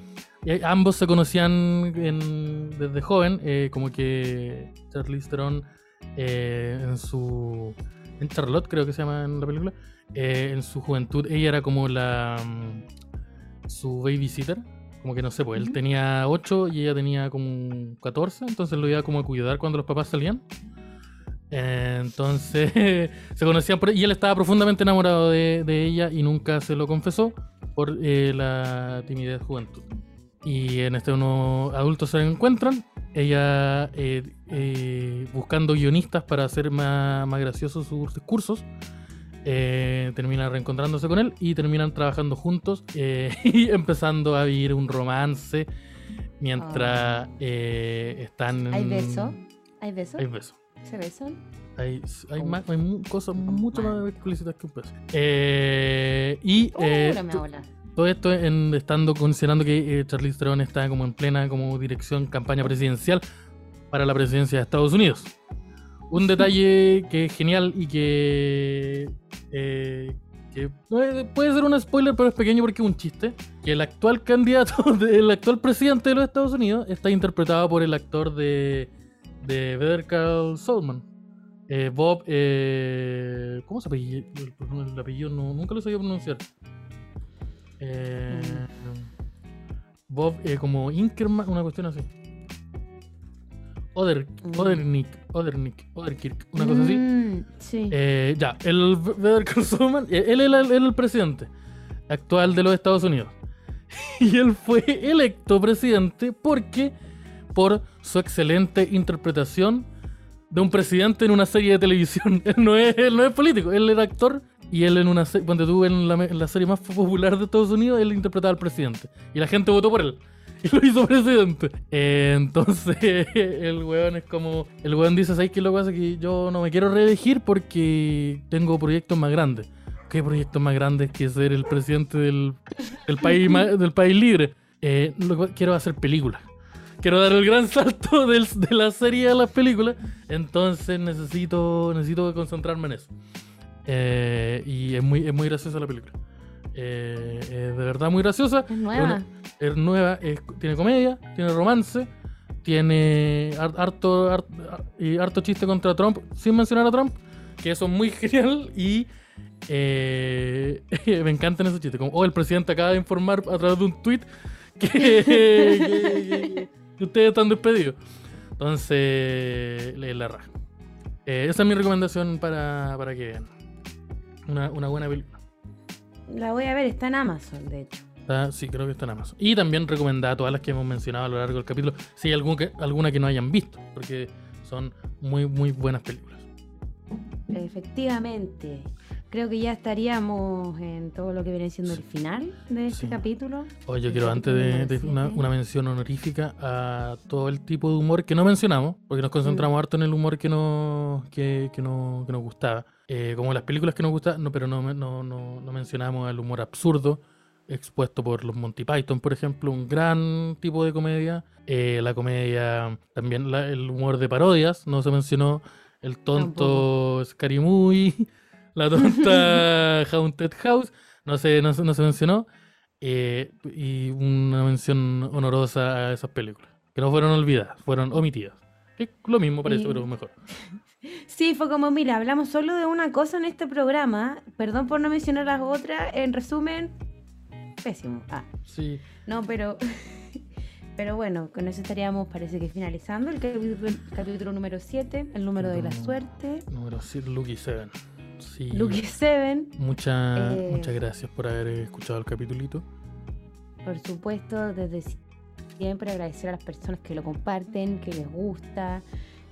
Y ambos se conocían en- desde joven, eh, como que Charlize Theron eh, en su... En Charlotte creo que se llama en la película. eh, en su juventud ella era como la... mm, su babysitter. Como que no sé, pues él tenía 8 y ella tenía como 14, entonces lo iba como a cuidar cuando los papás salían. Eh, Entonces se conocían por, y él estaba profundamente enamorado de, de ella y nunca se lo confesó por eh, la timidez juventud. Y en este unos adultos se encuentran, ella eh, eh, buscando guionistas para hacer más, más graciosos sus discursos. eh, termina reencontrándose con él y terminan trabajando juntos eh, y empezando a vivir un romance mientras eh, están
¿Hay beso? ¿Hay beso?
Hay beso.
¿Se besan?
Hay, hay,
Oh.
más, hay cosas mucho más explícitas que un beso. Eh, y
Oh,
eh, todo esto en, estando considerando que eh, Charlize Theron está como en plena como dirección campaña presidencial para la presidencia de Estados Unidos. Un detalle que es genial y que, eh, que puede, ser un spoiler, pero es pequeño porque es un chiste. Que el actual candidato, el actual presidente de los Estados Unidos está interpretado por el actor de, de Better Call. Eh, Bob, eh, ¿cómo se apellida? El, el apellido no- nunca lo sabía pronunciar. Eh, Bob, como Inkerman, una cuestión así. Oder,
Mm.
Odernick, Odernick, Oderkirk, una cosa así.
Mm, sí.
Eh, ya, el Better Call él era el, era el presidente actual de los Estados Unidos. Y él fue electo presidente porque por su excelente interpretación de un presidente en una serie de televisión. Él no es, él no es político, él era actor y él en una serie, cuando tuvo en la, en la serie más popular de Estados Unidos, él interpretaba al presidente. Y la gente votó por él. Y lo hizo presidente. Eh, entonces, el weón es como. El weón dice: ¿Sabes qué lo que pasa? Que yo no me quiero reelegir porque tengo proyectos más grandes. ¿Qué proyectos más grandes que ser el presidente del, del país, del país libre? Eh, lo quiero hacer películas. Quiero dar el gran salto del- de la serie a las películas. Entonces necesito, necesito concentrarme en eso. Eh, y es muy, es muy graciosa la película. Eh, es de verdad muy graciosa.
Es nueva.
es nueva, es- tiene comedia, tiene romance, tiene har- harto, har- y harto chiste contra Trump, sin mencionar a Trump. que eso es muy genial y eh, me encantan esos chistes. Como, oh, el presidente acaba de informar a través de un tweet que, que- que ustedes están despedidos. Entonces, la raja. Eh, esa es mi recomendación para, para que vean. Una, una buena película.
La voy a ver, está en Amazon, de hecho.
Está- sí, creo que está en Amazon. Y también recomendada todas las que hemos mencionado a lo largo del capítulo. Si hay algún que- alguna que no hayan visto, porque son muy, muy buenas películas.
Efectivamente. Creo que ya estaríamos en todo lo que viene siendo el final de este
Sí.
capítulo.
Oye, yo quiero antes de, de una, una mención honorífica a todo el tipo de humor que no mencionamos, porque nos concentramos harto en el humor que, no, que, que, no, que nos gustaba. Eh, como las películas que nos gustan, no, pero no, no, no, no mencionamos el humor absurdo expuesto por los Monty Python, por ejemplo, un gran tipo de comedia. Eh, la comedia, también la- el humor de parodias, no se mencionó el tonto Scary Movie, la tonta Haunted House, no se, no, se- no se mencionó. Eh, y una mención honorosa a esas películas, que no fueron olvidadas, fueron omitidas. Es lo mismo parece,
Y-
pero mejor.
Sí, fue como, mira, hablamos solo de una cosa en este programa. Perdón por no mencionar las otras. En resumen, pésimo. Ah,
Sí,
no, pero... Pero bueno, con eso estaríamos, parece que finalizando el capítulo, capítulo número 7, el número de la suerte.
número 7, Lucky 7. Sí.
Lucky 7,
Mucha-
Eh.
Muchas gracias por haber escuchado el capitulito.
por supuesto, desde si- siempre agradecer a las personas que lo comparten, que les gusta,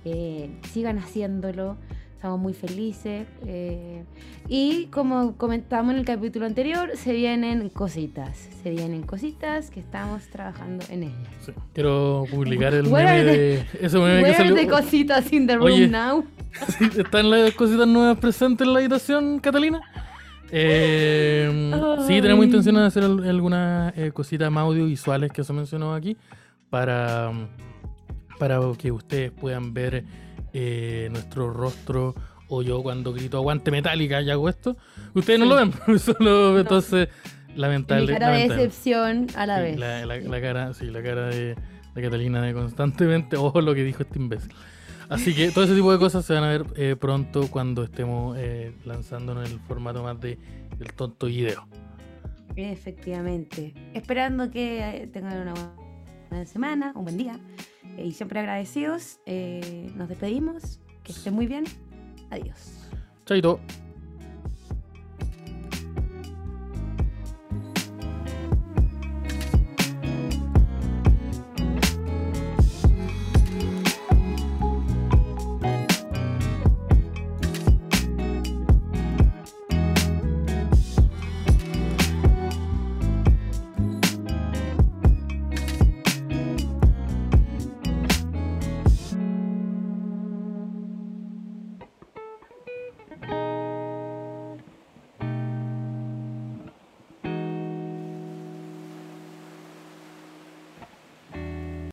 eh, sigan haciéndolo, estamos muy felices. eh, y como comentamos en el capítulo anterior, se vienen cositas, se vienen cositas que estamos trabajando en ellas.
Sí. Quiero publicar el meme de. Ese meme que salió.
the cositas in the room
Oye.
now?
Sí, ¿Están las cositas nuevas presentes en la habitación, Catalina? Eh, sí, tenemos intención de hacer al- algunas eh, cositas más audiovisuales que se mencionó aquí para, para que ustedes puedan ver eh, nuestro rostro o yo cuando grito aguante metálica y hago esto. Ustedes no
Sí.
lo ven, solo entonces
Mi
lamentable.
cara de decepción a la
Sí,
vez.
La, la- la cara, sí, la cara de, de Catalina de constantemente, ojo lo que dijo este imbécil. Así que todo ese tipo de cosas se van a ver eh, pronto cuando estemos eh, lanzándonos en el formato más de del tonto video.
Efectivamente. Esperando que eh, tengan una buena semana, un buen día. eh, y siempre agradecidos. nos despedimos. Que estén muy bien. Adiós.
Chaito.